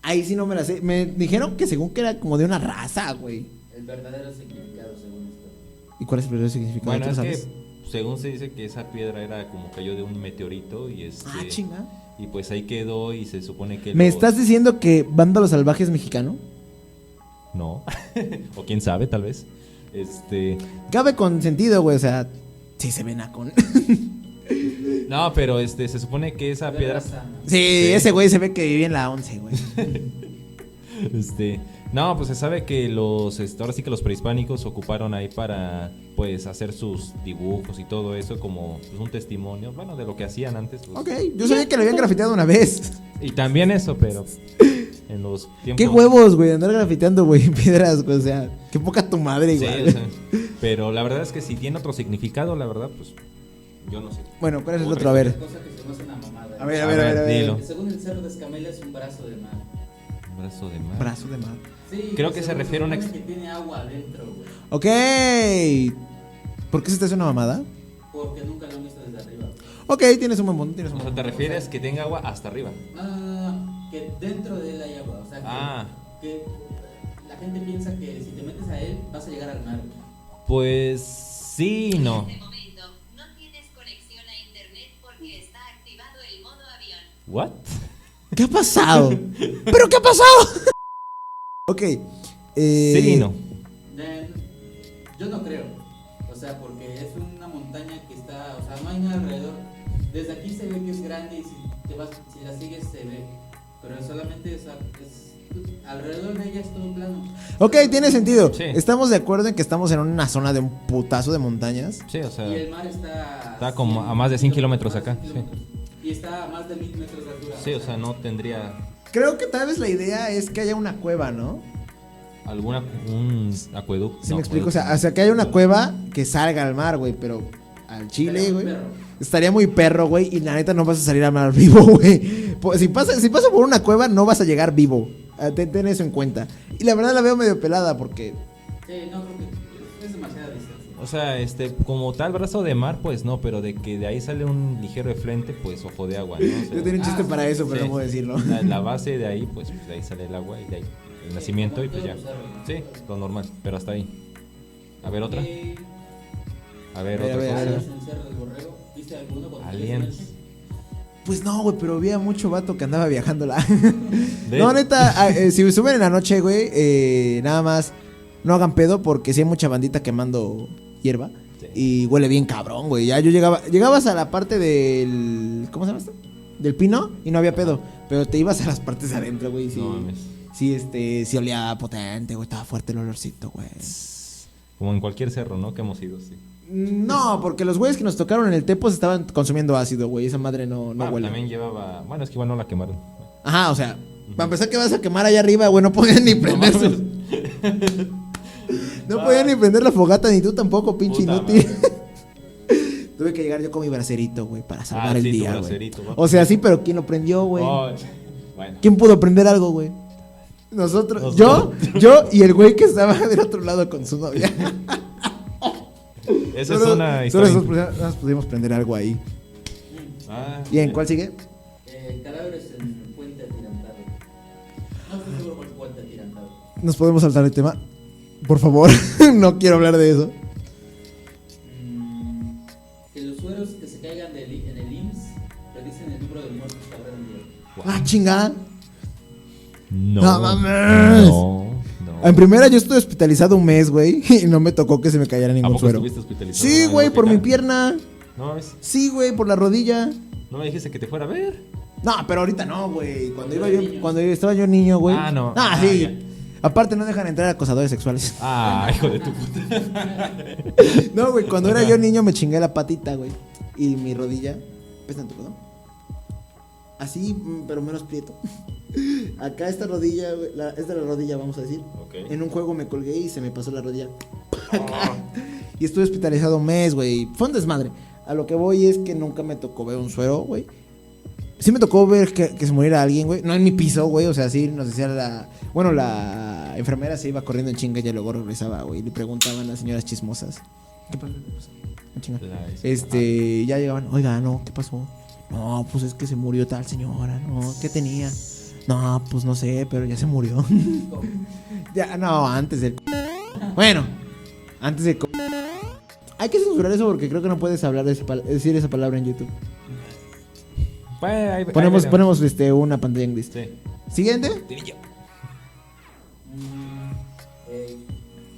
Ahí sí no me la sé. Me dijeron que según que era como de una raza, güey. el verdadero significado según esto. ¿Y cuál es el verdadero significado? Bueno, ¿Tú es que según se dice que esa piedra era como cayó de un meteorito y este Ah, chinga. y pues ahí quedó y se supone que ¿Me los- estás diciendo que Banda Los Salvajes mexicano? no o quién sabe tal vez este Cabe con sentido, güey. O sea, sí se ven a con. no pero este se supone que esa piedra sí, ese güey se ve que vivía en la 11, güey. este no pues se sabe que los este, ahora sí que los prehispánicos ocuparon ahí para pues hacer sus dibujos y todo eso como pues, un testimonio bueno de lo que hacían antes pues. Ok, yo sabía que lo habían grafiteado una vez. y también eso pero en los tiempos Qué huevos, güey, andar grafiteando, güey, piedras, güey. O sea, qué poca tu madre, Sí, güey. o sea, pero la verdad es que si tiene otro significado, la verdad, pues yo no sé. Bueno, ¿cuál es el otro? A ver. cosa que se me hace una mamada. A ver, a ver, a ver. a ver. Dilo. Según el cerro de Escamela es un brazo de mar. Un brazo de mar. Brazo de mar. Sí, Creo que se según refiere a una supone ex- que tiene agua adentro, güey. Ok. ¿Por qué se te hace una mamada? Porque nunca lo han visto desde arriba. Ok, tienes un buen punto, tienes un O buen sea, punto. te refieres que tenga agua hasta arriba. No, no, no, no, que dentro de él hay agua. O sea, que, Ah. que la gente piensa que si te metes a él vas a llegar al mar. Pues sí y no What? ¿Qué ha pasado? ¿Pero qué ha pasado? ok. Eh, Sí y no. Yo no creo. O sea, porque es una montaña que está, o sea, no hay nada alrededor. Desde aquí se ve que es grande y si te vas, si la sigues se ve. Pero solamente o sea, es- alrededor de ella es todo plano. Ok, tiene sentido. Sí. Estamos de acuerdo en que estamos en una zona de un putazo de montañas. Sí, o sea, Y el mar está. Está como a más de 100 kilómetros acá, más de 100 kilómetros. Y está a más de mil metros de altura. sí, o sea, no tendría Creo que tal vez la idea es que haya una cueva, ¿no? alguna un acueducto. Si no, me explico, o sea, acueducto. o sea, que haya una cueva que salga al mar, güey, pero al Chile, Estaría güey. muy perro. Estaría muy perro, güey, y la neta no vas a salir al mar vivo, güey. Si pasa, si pasa por una cueva, no vas a llegar vivo. Ah, Ten, ten eso en cuenta. Y la verdad la veo medio pelada porque Sí, no creo que. O sea, este, como tal brazo de mar, pues no, pero de que de ahí sale un ligero efluente, pues ojo de agua, ¿no? O sea, yo tenía un chiste Ah, para eso, pero sí. no puedo decirlo. La, la base de ahí, pues de ahí sale el agua y de ahí el nacimiento y pues ya. Sí, lo normal, pero hasta ahí. A ver otra. A ver A ver, otra a ver, cosa. aliens Pues no, güey, pero había mucho vato que andaba viajando la. De- No, neta, ah, eh, si suben en la noche, güey, eh, nada más no hagan pedo porque si hay mucha bandita quemando hierba Sí. y huele bien cabrón, güey. Ya yo llegaba, llegabas a la parte del ¿cómo se llama esto? Del pino y no había pedo, pero te ibas a las partes de adentro, güey, sí. No mames. Sí, este, sí olía potente, güey, estaba fuerte el olorcito, güey. Como en cualquier cerro, ¿no? Que hemos ido, sí. No, porque los güeyes que nos tocaron en el Tepos estaban consumiendo ácido, güey, esa madre no, no Ah, huele. también llevaba. Bueno, es que igual no la quemaron. Ajá, o sea, para empezar que vas a quemar allá arriba, güey, no podían ni prender sus- No podían ni prender la fogata, ni tú tampoco, pinche Puta inútil. Tuve que llegar yo con mi bracerito, güey, para salvar Ah, el sí, tu día, güey. O sea, sí, pero ¿quién lo prendió, güey? Oh, bueno. ¿Quién pudo prender algo, güey? Nosotros, Nosotros. yo, yo y el güey que estaba del otro lado con su novia. Esa es Solo- una solo historia. nosotros nada más pudimos prender algo ahí. Ah, ¿Y en cuál sigue? Eh, cadáveres en puente atirantado. No estoy seguro por puente atirantado. ¿Nos podemos saltar el tema? Por favor, no quiero hablar de eso. Mm, que los sueros que se caigan del en el IMSS predicen el número de muertos que habrá en el día. Ah, chingada. No. No mames. No. no. En primera yo estuve hospitalizado un mes, güey, y no me tocó que se me cayera ¿A ningún poco suero. estuviste hospitalizado Sí, güey, por mi pierna. No mames. Sí, güey, por la rodilla. No me dijiste que te fuera a ver. No, pero ahorita no, güey. Cuando iba yo, cuando estaba yo niño, güey. Ah, no. Ah, Ah, sí. ya. Aparte no dejan entrar acosadores sexuales. Ah, hijo de tu puta. No, güey, cuando era yo niño me chingué la patita, güey. Y mi rodilla. ¿Ves tanto, perdón? Así, mm, pero menos prieto. Acá esta rodilla, güey, la- esta es la rodilla, vamos a decir. Ok. En un juego me colgué y se me pasó la rodilla. Oh. Y estuve hospitalizado un mes, güey. Fue un desmadre. A lo que voy es que nunca me tocó ver un suero, güey. Sí me tocó ver que, que se muriera alguien, güey. No en mi piso, güey. O sea, sí nos decía la... Bueno, la enfermera se iba corriendo en chinga y luego regresaba, güey. Y le preguntaban a las señoras chismosas. ¿Qué pasó? ¿Qué pasó? En chinga. Este, ya llegaban, oiga, no, ¿qué pasó? No, pues es que se murió tal señora, no, ¿qué tenía? No, pues no sé, pero ya se murió. ya, no, antes del... Bueno, antes del... Hay que censurar eso porque creo que no puedes hablar de esa decir esa palabra en YouTube. Ahí- Ponemos, ponemos este, una pantalla en gris. Sí. Siguiente. Mm, eh,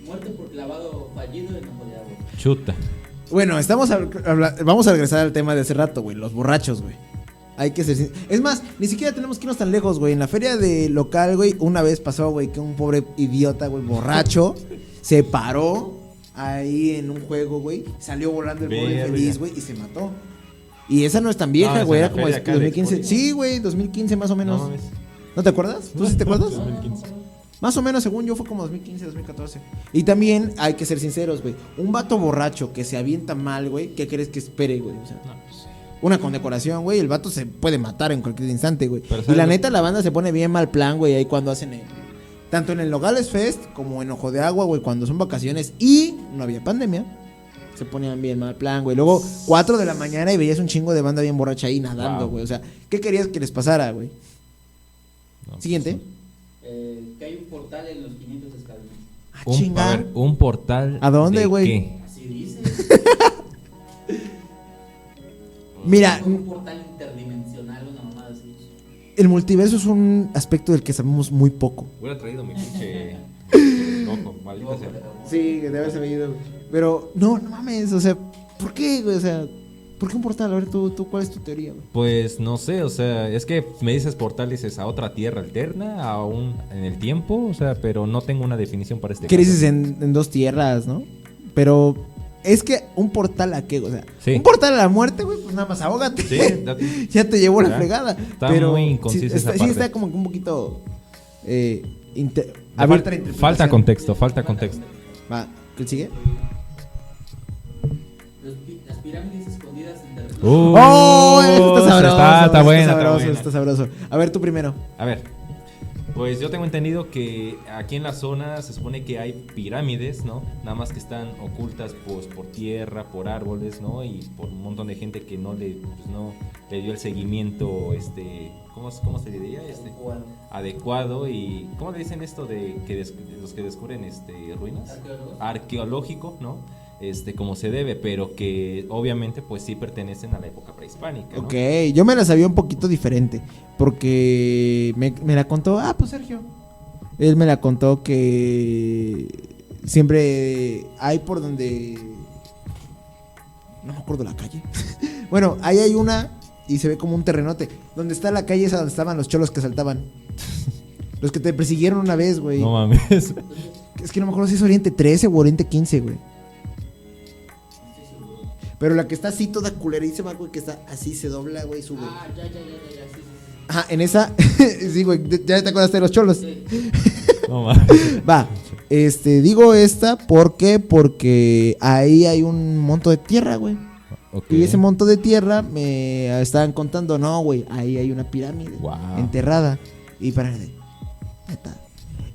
muerte por clavado fallido en ojo de agua. Chuta. Bueno, estamos a- vamos a regresar al tema de hace rato, güey, los borrachos, güey. Hay que ser sin- Es más, ni siquiera tenemos que irnos tan lejos, güey. En la feria de local, güey, una vez pasó, güey, que un pobre idiota, güey, borracho, se paró ahí en un juego, güey. Salió volando el pobre feliz, güey, y se mató. Y esa no es tan vieja, güey, era como de 2015. Expo. Sí, güey, 2015 más o menos. No ¿No, mames. te acuerdas? ¿Tú sí te acuerdas? 2015. Más o menos, según yo, fue como 2015, 2014. Y también hay que ser sinceros, güey. Un vato borracho que se avienta mal, güey, ¿qué crees que espere, güey? O sea, No, pues una condecoración, güey. El vato se puede matar en cualquier instante, güey. Y ¿sabes la neta, la banda se pone bien mal plan, güey, ahí cuando hacen el- Tanto en el Nogales Fest como en Ojo de Agua, güey, cuando son vacaciones y no había pandemia. Se ponían bien mal plan, güey. Luego, 4 de la mañana y veías un chingo de banda bien borracha ahí nadando, Wow. güey. O sea, ¿qué querías que les pasara, güey? No, pues Siguiente. Eh, que hay un portal en los 500 escalones. Ah, Un, chinga. a ver, un portal. ¿A dónde, de güey? qué? Así dice. Mira, un portal interdimensional, una mamada así. el multiverso es un aspecto del que sabemos muy poco. Hubiera traído mi pinche. Ojo, maldita sea. Sí, debe haberse ido, güey. Pero, no, no mames, o sea, ¿por qué, güey? O sea, ¿por qué un portal? A ver, tú, tú ¿cuál es tu teoría, güey? Pues no sé, o sea, es que me dices portal, dices a otra tierra alterna, a un en el tiempo, o sea, pero no tengo una definición para este ¿Qué caso. dices en, en dos tierras, no? Pero es que un portal a qué, o sea, Sí. un portal a la muerte, güey, pues nada más ahógate. Sí, ya te llevó la fregada. Está pero muy inconsistente sí, está, esa sí parte. está como un poquito eh, inte- Le abierta fal- la interpretación. falta contexto, falta contexto. Va, ¿qué sigue? Los pirámides escondidas en territorio. Uh, ¡Oh! Está sabroso. está, está buena, está sabroso, está sabroso. A ver, tú primero. A ver, pues yo tengo entendido que aquí en la zona se supone que hay pirámides, ¿no? Nada más que están ocultas pues, por tierra, por árboles, ¿no? Y por un montón de gente que no le, pues, no le dio el seguimiento, este, ¿cómo, cómo se diría? Este, adecuado y ¿cómo le dicen esto de que des- de los que descubren este ruinas? Arqueólogos. Arqueológico, ¿no? Este, como se debe, pero que obviamente pues sí pertenecen a la época prehispánica, ¿no? Ok, yo me la sabía un poquito diferente. Porque me, me la contó, ah, pues Sergio. Él me la contó que siempre hay por donde. No me acuerdo la calle. bueno, ahí hay una y se ve como un terrenote. Donde está la calle esa donde estaban los cholos que saltaban. los que te persiguieron una vez, güey. No mames. Es que no me acuerdo si es Oriente 13 o Oriente 15, güey. Pero la que está así toda culerísima, güey, que está así, se dobla, güey, sube. Ah, ya, ya, ya, ya, ya, sí, sí. Ajá, en esa. sí, güey, ya te acordaste de los cholos. Sí. No mames. Va. Este, digo esta, ¿por qué? Porque ahí hay un monto de tierra, güey. Ok. Y ese monto de tierra me estaban contando, no, güey, ahí hay una pirámide Wow. enterrada. Y para.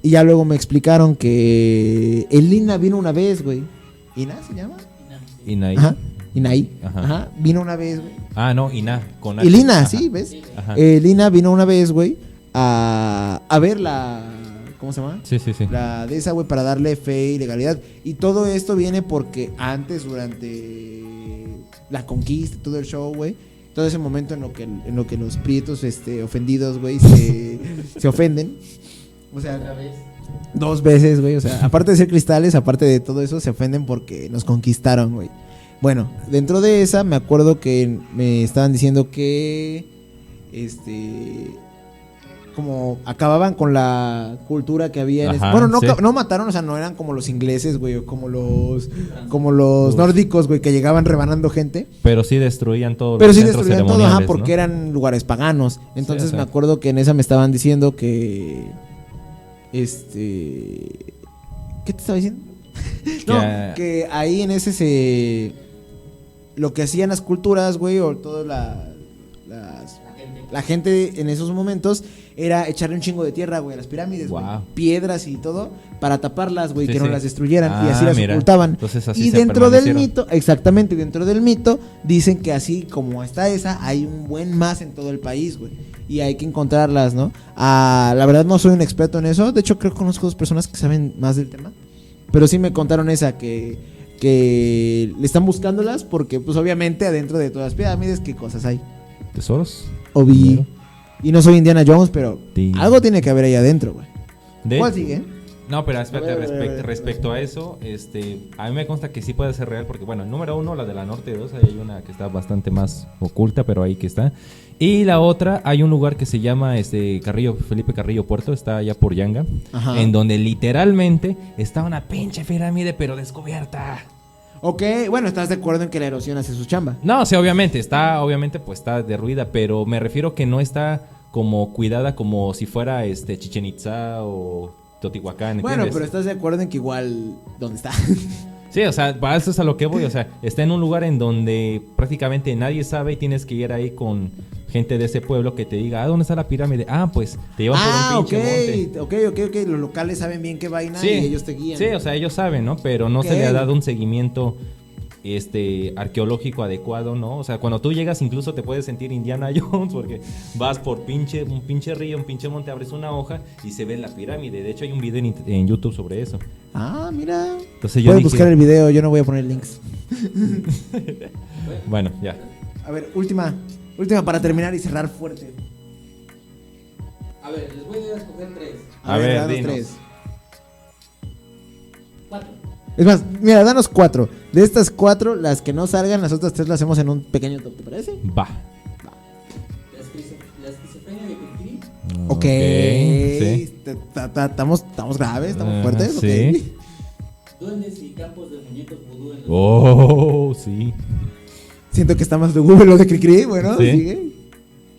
Y ya luego me explicaron que el Ina vino una vez, güey. ¿Ina se llama? Inaí. Ajá. Inaí. Ajá. Ajá. Vino una vez, güey. Ah, no, Iná. Con Y. Lina, Ajá. sí, ¿ves? Eh, Lina vino una vez, güey, a, a ver la. ¿Cómo se llama? Sí, sí, sí. La de esa, güey, para darle fe y legalidad. Y todo esto viene porque antes, durante la conquista, todo el show, güey. Todo ese momento en lo que, en lo que los prietos este, ofendidos, güey, se, se ofenden. O Otra sea, vez. dos veces, güey. O sea, aparte de ser cristales, aparte de todo eso, se ofenden porque nos conquistaron, güey. Bueno, dentro de esa me acuerdo que me estaban diciendo que este como acababan con la cultura que había en ese- Ajá, bueno no, sí. no mataron o sea no eran como los ingleses güey o como los como los nórdicos güey que llegaban rebanando gente Pero sí destruían todo. pero sí destruían todo ajá porque eran lugares paganos entonces me acuerdo que en esa me estaban diciendo que este qué te estaba diciendo no Que- que ahí en ese se lo que hacían las culturas, güey, o toda la, las- La gente. la gente en esos momentos era echarle un chingo de tierra, güey, a las pirámides, güey. Piedras y todo, para taparlas, güey, Sí, que no las destruyeran. y así Ah, las mira. ocultaban. Entonces así y dentro del mito, exactamente, dentro del mito, dicen que así como está esa, hay un buen más en todo el país, güey. Y hay que encontrarlas, ¿no? Ah, la verdad no soy un experto en eso. De hecho, creo que conozco dos personas que saben más del tema. Pero sí me contaron esa, que, que le están buscándolas porque, pues obviamente, adentro de todas las pirámides, ¿qué cosas hay? ¿Tesoros? Obi. Dinero. Y no soy Indiana Jones, pero Sí. algo tiene que haber ahí adentro, güey. ¿Cuál sigue? No, pero espérate, respect- respecto a eso, este, a mí me consta que sí puede ser real, porque bueno, número uno, la de la Norte 2, hay una que está bastante más oculta, pero ahí que está. Y la otra, hay un lugar que se llama este Carrillo, Felipe Carrillo Puerto, está allá por Yanga, Ajá. en donde literalmente está una pinche pirámide, pero descubierta. Ok, bueno, ¿estás de acuerdo en que la erosión hace su chamba? No, sí, obviamente, está, obviamente, pues está derruida, pero me refiero que no está como cuidada como si fuera este Chichen Itza o Teotihuacán. Bueno, ¿entiendes? pero estás de acuerdo en que igual, ¿dónde está? Sí, o sea, para eso es a lo que voy. O sea, está en un lugar en donde prácticamente nadie sabe y tienes que ir ahí con gente de ese pueblo que te diga, ah, ¿dónde está la pirámide? Ah, pues te llevan ah, por un ok, pinche monte. ok, ok, ok. Los locales saben bien qué vaina Sí, y ellos te guían. sí, o sea, ellos saben, ¿no? Pero no se le ha dado un seguimiento este arqueológico adecuado, ¿no? O sea, cuando tú llegas incluso te puedes sentir Indiana Jones porque vas por pinche un pinche río, un pinche monte, abres una hoja y se ve la pirámide. De hecho, hay un video en, YouTube sobre eso. Ah, mira. Entonces yo Pueden dije, buscar el video, yo no voy a poner links. bueno, ya. A ver, última. Última para terminar y cerrar fuerte. A ver, les voy a escoger tres. A ver, dinos. tres. Es más, mira, danos cuatro. De estas cuatro, las que no salgan, las otras tres las hacemos en un pequeño top, ¿te parece? Va. Ok. sí. Te- ta- ta- Estamos estamos graves, estamos fuertes. ok. sí. Duendes y campos de muñecos vudú en los Oh, sí. Siento que está más de Google lo de Cricri. Bueno, Sí. sigue.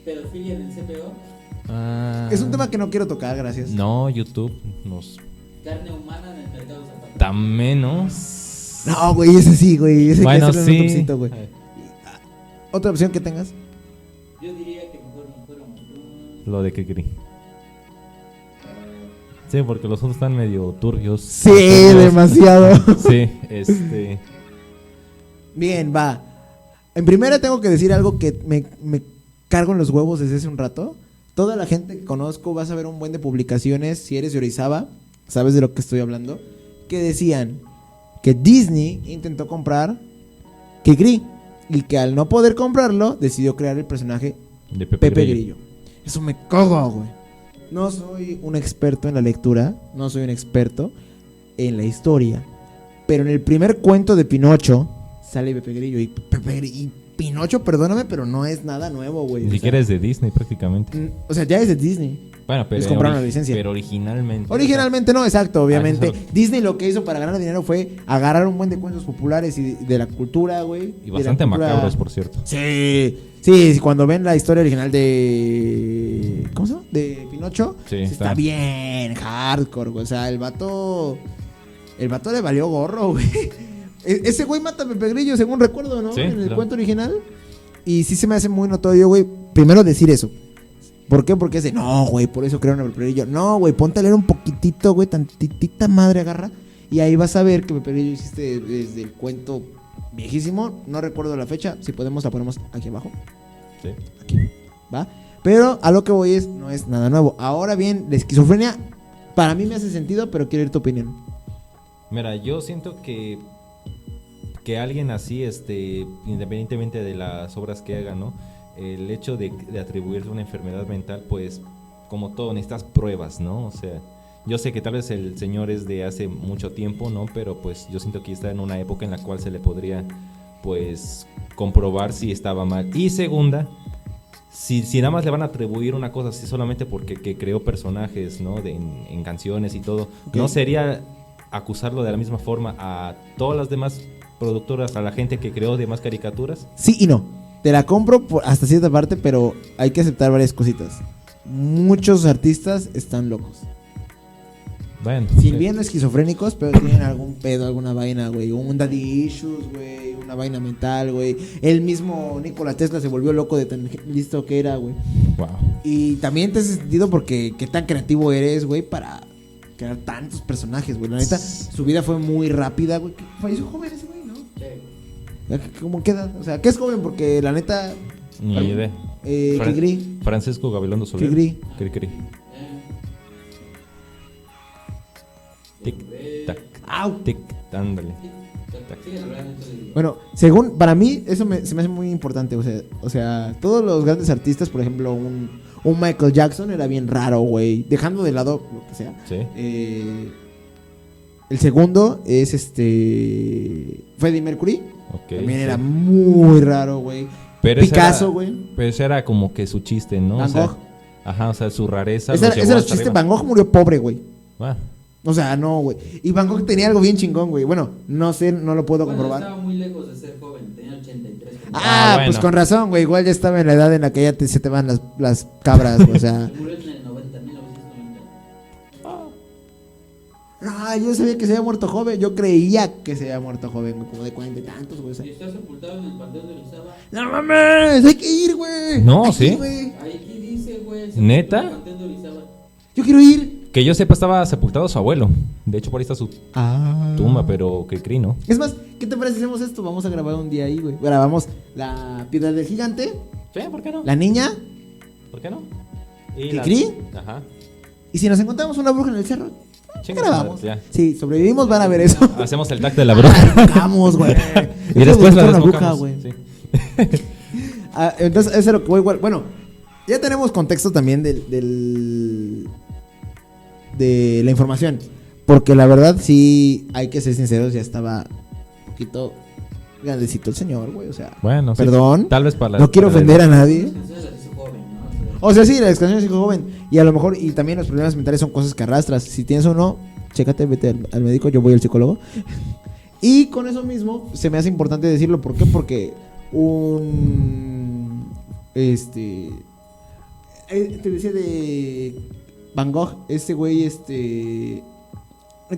Pedofilia en el CPO. Ah, Es un tema que no quiero tocar, gracias. No, YouTube nos Carne humana da menos. No, güey, ese sí, güey. Ese bueno, que sí. topcito, güey. Otra opción que tengas. Yo diría que mejor fuéramos. mm, Lo de Kikri. Sí, porque los otros están medio turbios. Sí, Turbios. demasiado. Sí, este. Bien, va. En primera tengo que decir algo que me, me cargo en los huevos desde hace un rato. Toda la gente que conozco, vas a ver un buen de publicaciones, si eres de Orizaba, sabes de lo que estoy hablando, que decían que Disney intentó comprar Kikri y que al no poder comprarlo, decidió crear el personaje De Pepe, Pepe Grillo. Grillo. Eso me cago, güey. No soy un experto en la lectura, no soy un experto en la historia, pero en el primer cuento de Pinocho sale Pepe Grillo y Pepe Grillo, y Pinocho, perdóname, pero no es nada nuevo, güey. Ni siquiera es de Disney prácticamente. O sea, ya es de Disney. Bueno, pero. Les compraron la licencia. Pero originalmente. Originalmente no, exacto, obviamente. Ah, Disney lo que hizo para ganar dinero fue agarrar un buen de cuentos populares y de, de la cultura, güey. Y bastante cultura- macabros, por cierto. Sí, sí, sí, cuando ven la historia original de. ¿Cómo se llama? De Pinocho. Sí, está. está. bien hardcore, güey. O sea, el vato. El vato le valió gorro, güey. E- Ese güey mata a Pepe Grillo, según recuerdo, ¿no? Sí, en el claro. cuento original. Y sí se me hace muy notorio, güey. Primero decir eso. ¿Por qué? Porque es de, no, güey, por eso crearon a Pepe Grillo. No, güey, ponte a leer un poquitito, güey, tantitita madre agarra. Y ahí vas a ver que Pepe Grillo hiciste desde el cuento viejísimo. No recuerdo la fecha. Si podemos, la ponemos aquí abajo. Sí. Aquí. ¿Va? Pero a lo que voy es, no es nada nuevo. Ahora bien, la esquizofrenia, para mí me hace sentido, pero quiero ir tu opinión. Mira, yo siento que que alguien así, este, independientemente de las obras que haga, ¿no? El hecho de, de atribuirse una enfermedad mental, pues, como todo, necesitas pruebas, ¿no? O sea, yo sé que tal vez el señor es de hace mucho tiempo, ¿no? Pero pues yo siento que está en una época en la cual se le podría, pues, comprobar si estaba mal. Y segunda, si, si nada más le van a atribuir una cosa así solamente porque que creó personajes, ¿no? De, en, en canciones y todo. ¿no sería acusarlo de la misma forma a todas las demás productoras, a la gente que creó demás caricaturas? Sí y no. Te la compro por- hasta cierta parte, pero hay que aceptar varias cositas. Muchos artistas están locos. Bueno. Sin bien esquizofrénicos, pero tienen algún pedo, alguna vaina, güey. Un daddy issues, güey. Una vaina mental, güey. El mismo Nikola Tesla se volvió loco de tan listo que era, güey. Wow. Y también te hace sentido porque qué tan creativo eres, güey, para crear tantos personajes, güey. La neta, su vida fue muy rápida, güey. Falleció joven ese güey, ¿no? ¿Cómo queda? O sea, ¿qué es joven? Porque la neta. Ni idea. Eh, Fran-. Francisco Gabilondo Soler. Eh, Tic, tac. Au. Tic, ándale. Bueno, según, para mí, eso me- se me hace muy importante. O sea, o sea, todos los grandes artistas, por ejemplo, un, un Michael Jackson era bien raro, güey. Dejando de lado lo que sea. Sí. Eh, el segundo es este. Freddie Mercury. También sí. era muy raro, güey. Pero Picasso, güey. Pero ese era como que su chiste, ¿no? Van O sea, Gogh. ajá, o sea, su rareza. Ese ese era chiste. arriba. Van Gogh murió pobre, güey. Ah, O sea, no, güey. Y Van Gogh tenía algo bien chingón, güey. Bueno, no sé, no lo puedo Bueno, comprobar. estaba muy lejos de ser joven, tenía 83. Ah, Ah, bueno. pues con razón, güey. Igual ya estaba en la edad en la que ya te- se te van las, las cabras, güey, o sea. No, yo sabía que se había muerto joven. Yo creía que se había muerto joven, güey, como de cuarenta y tantos, güey. Y está sepultado en el Panteón de Orizaba. No mames, hay que ir, güey. No, sí. güey. Ahí aquí dice, güey. sepultado ¿Neta? en el Panteón de Orizaba. Yo quiero ir. que yo sepa, estaba sepultado su abuelo. De hecho, por ahí está su Ah. tumba, pero que cri, ¿no? Es más, ¿qué te parece si hacemos esto? Vamos a grabar un día ahí, güey. Grabamos la piedra del gigante, Sí, ¿por qué no? la niña, ¿Por qué no? Y ¿Que la- cri? Ajá. y si nos encontramos una bruja en el cerro, grabamos. Sí, sobrevivimos, van a ver eso. Hacemos el tacto de la bruja. Vamos, güey. y después la desbocamos. güey. Sí. Ah, entonces, eso es lo que voy igual. Bueno, ya tenemos contexto también del, del- de la información. Porque la verdad, sí, hay que ser sinceros, ya estaba un poquito grandecito el señor, güey. O sea, Bueno, sí, Perdón. Tal vez para no quiero para la- ofender a nadie. O sea, sí, la exclusión es joven. Y a lo mejor, y también los problemas mentales son cosas que arrastras. Si tienes uno, chécate, vete al, al médico, yo voy al psicólogo. Y con eso mismo, se me hace importante decirlo. ¿Por qué? Porque un. Este. eh, Te decía de. Van Gogh, este güey, este.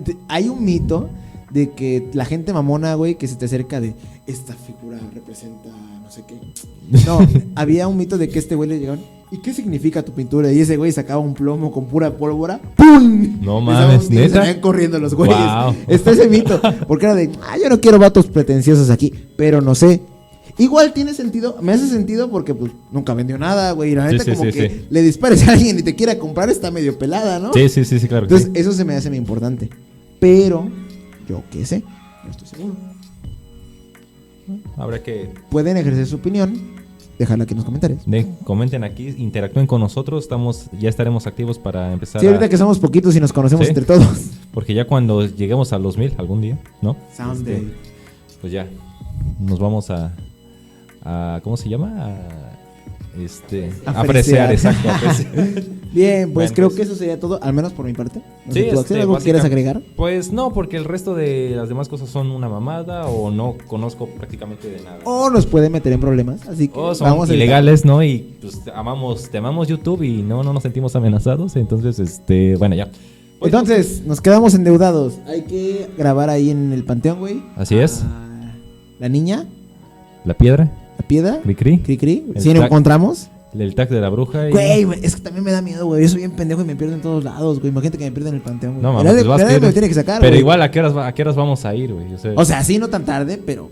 te- Hay un mito de que la gente mamona, güey, que se te acerca de esta figura representa no sé qué. No, había un mito de que este güey le llegaron. ¿Y qué significa tu pintura? Y ese güey sacaba un plomo con pura pólvora. ¡Pum! No mames, ¿neta? salían corriendo los güeyes. Wow. Está ese mito. Porque era de, ah, yo no quiero vatos pretenciosos aquí. Pero no sé. Igual tiene sentido, me hace sentido porque pues nunca vendió nada, güey. Y la neta, sí, como sí, que le dispares a alguien y te quiera comprar está medio pelada, ¿no? Sí, sí, sí, sí, claro. Entonces, eso se me hace muy importante. Pero, yo qué sé, no estoy seguro. Habrá que Pueden ejercer su opinión, dejarla aquí en los comentarios. de- comenten aquí, interactúen con nosotros. Estamos, ya estaremos activos para empezar. Sí, a- ahorita que somos poquitos y nos conocemos Sí. entre todos. Porque ya cuando lleguemos a los mil algún día, ¿no? Someday. Este, pues ya nos vamos a, a ¿cómo se llama? A, este, Apreciar. apreciar, exacto. apreciar. Bien, pues Bueno, creo pues- que eso sería todo, al menos por mi parte. No Sí, sé, ¿tú, este, algo que quieras básica- agregar? Pues no, porque el resto de las demás cosas son una mamada o no conozco prácticamente de nada. O nos puede meter en problemas, así que O son vamos a ilegales, ¿no? Y pues amamos, te amamos YouTube y no, no nos sentimos amenazados. Entonces, este, bueno, ya. Pues, Entonces, nos quedamos endeudados. Hay que grabar ahí en el panteón, güey. Así es. a La niña, La piedra, piedra, cri cri, cri Si lo encontramos. el tag de la bruja y... Güey, es que también me da miedo, güey. Yo soy bien pendejo y me pierdo en todos lados, güey. Imagínate que me pierdo en el panteón, güey. No, área- pues vas ir- me tiene que sacar, Pero güey. igual, ¿a qué, horas, ¿a qué horas vamos a ir, güey? O sea, O sea, sí, no tan tarde, pero.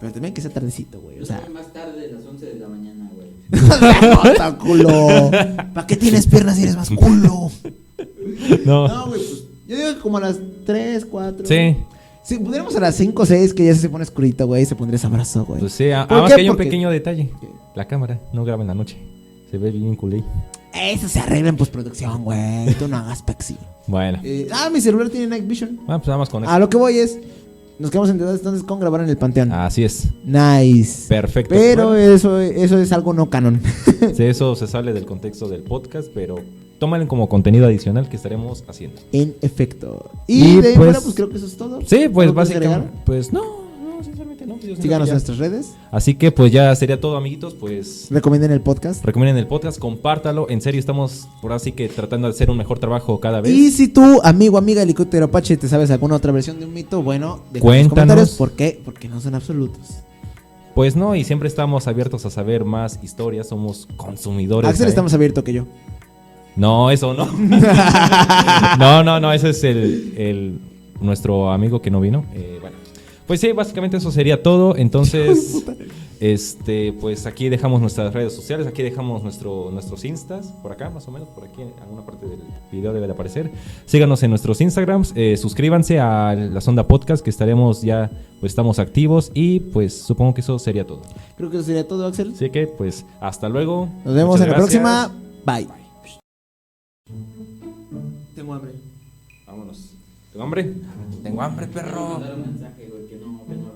Pero también que sea tardecito, güey. O sea. Más tarde de las 11 de la mañana, güey. ¡Puta culo! ¿Para qué tienes piernas si eres más culo? no. No, güey, pues. Yo digo que como a las 3, 4. Sí, Si pudiéramos a las 5 o 6, que ya se pone oscurito, güey, se pondría sabroso, güey. pues sí. a- ¿Por Además que hay un Porque- pequeño detalle. La cámara no graba en la noche. Se ve bien culé. Eso se arregla en postproducción, güey. Tú no hagas pexi. Bueno. Eh, ah, mi celular tiene Night Vision. Ah, pues vamos con A eso. lo que voy es. Nos quedamos enterados entonces con grabar en el panteón. Así es. Nice. Perfecto. Pero Bueno. eso, eso es algo no canon. Sí, eso se sale del contexto del podcast, pero tómalo como contenido adicional que estaremos haciendo. en efecto. Y, Y de ahí pues- fuera, pues creo que eso es todo. Sí, pues ¿Algo que básicamente. Pues no, no, sinceramente no. siento Síganos en nuestras redes. Así que pues ya sería todo, amiguitos. Pues Recomienden el podcast. recomienden el podcast, compártalo. En serio, estamos por así que tratando de hacer un mejor trabajo cada vez. Y si tú, amigo, amiga helicóptero Apache, te sabes alguna otra versión de un mito, bueno, en los Cuéntanos. comentarios. ¿Por qué? Porque no son absolutos. Pues no, y siempre estamos abiertos a saber más historias. Somos consumidores. Axel está más abierto que yo. No, eso no. no, no, no, ese es el, el- nuestro amigo que no vino. Eh, bueno, pues sí, básicamente eso sería todo. Entonces, este, pues aquí dejamos nuestras redes sociales, aquí dejamos nuestro, nuestros instas, por acá más o menos, por aquí en alguna parte del video debe de aparecer. Síganos en nuestros Instagrams, eh, suscríbanse a la Sonda Podcast, que estaremos ya, pues estamos activos y pues supongo que eso sería todo. Creo que eso sería todo, Axel. Así que, pues, hasta luego. Nos vemos Muchas en la próxima. Bye. Tengo hambre. Vámonos. ¿Tengo hambre? Tengo hambre, perro. Mandar un mensaje, güey, que no, que no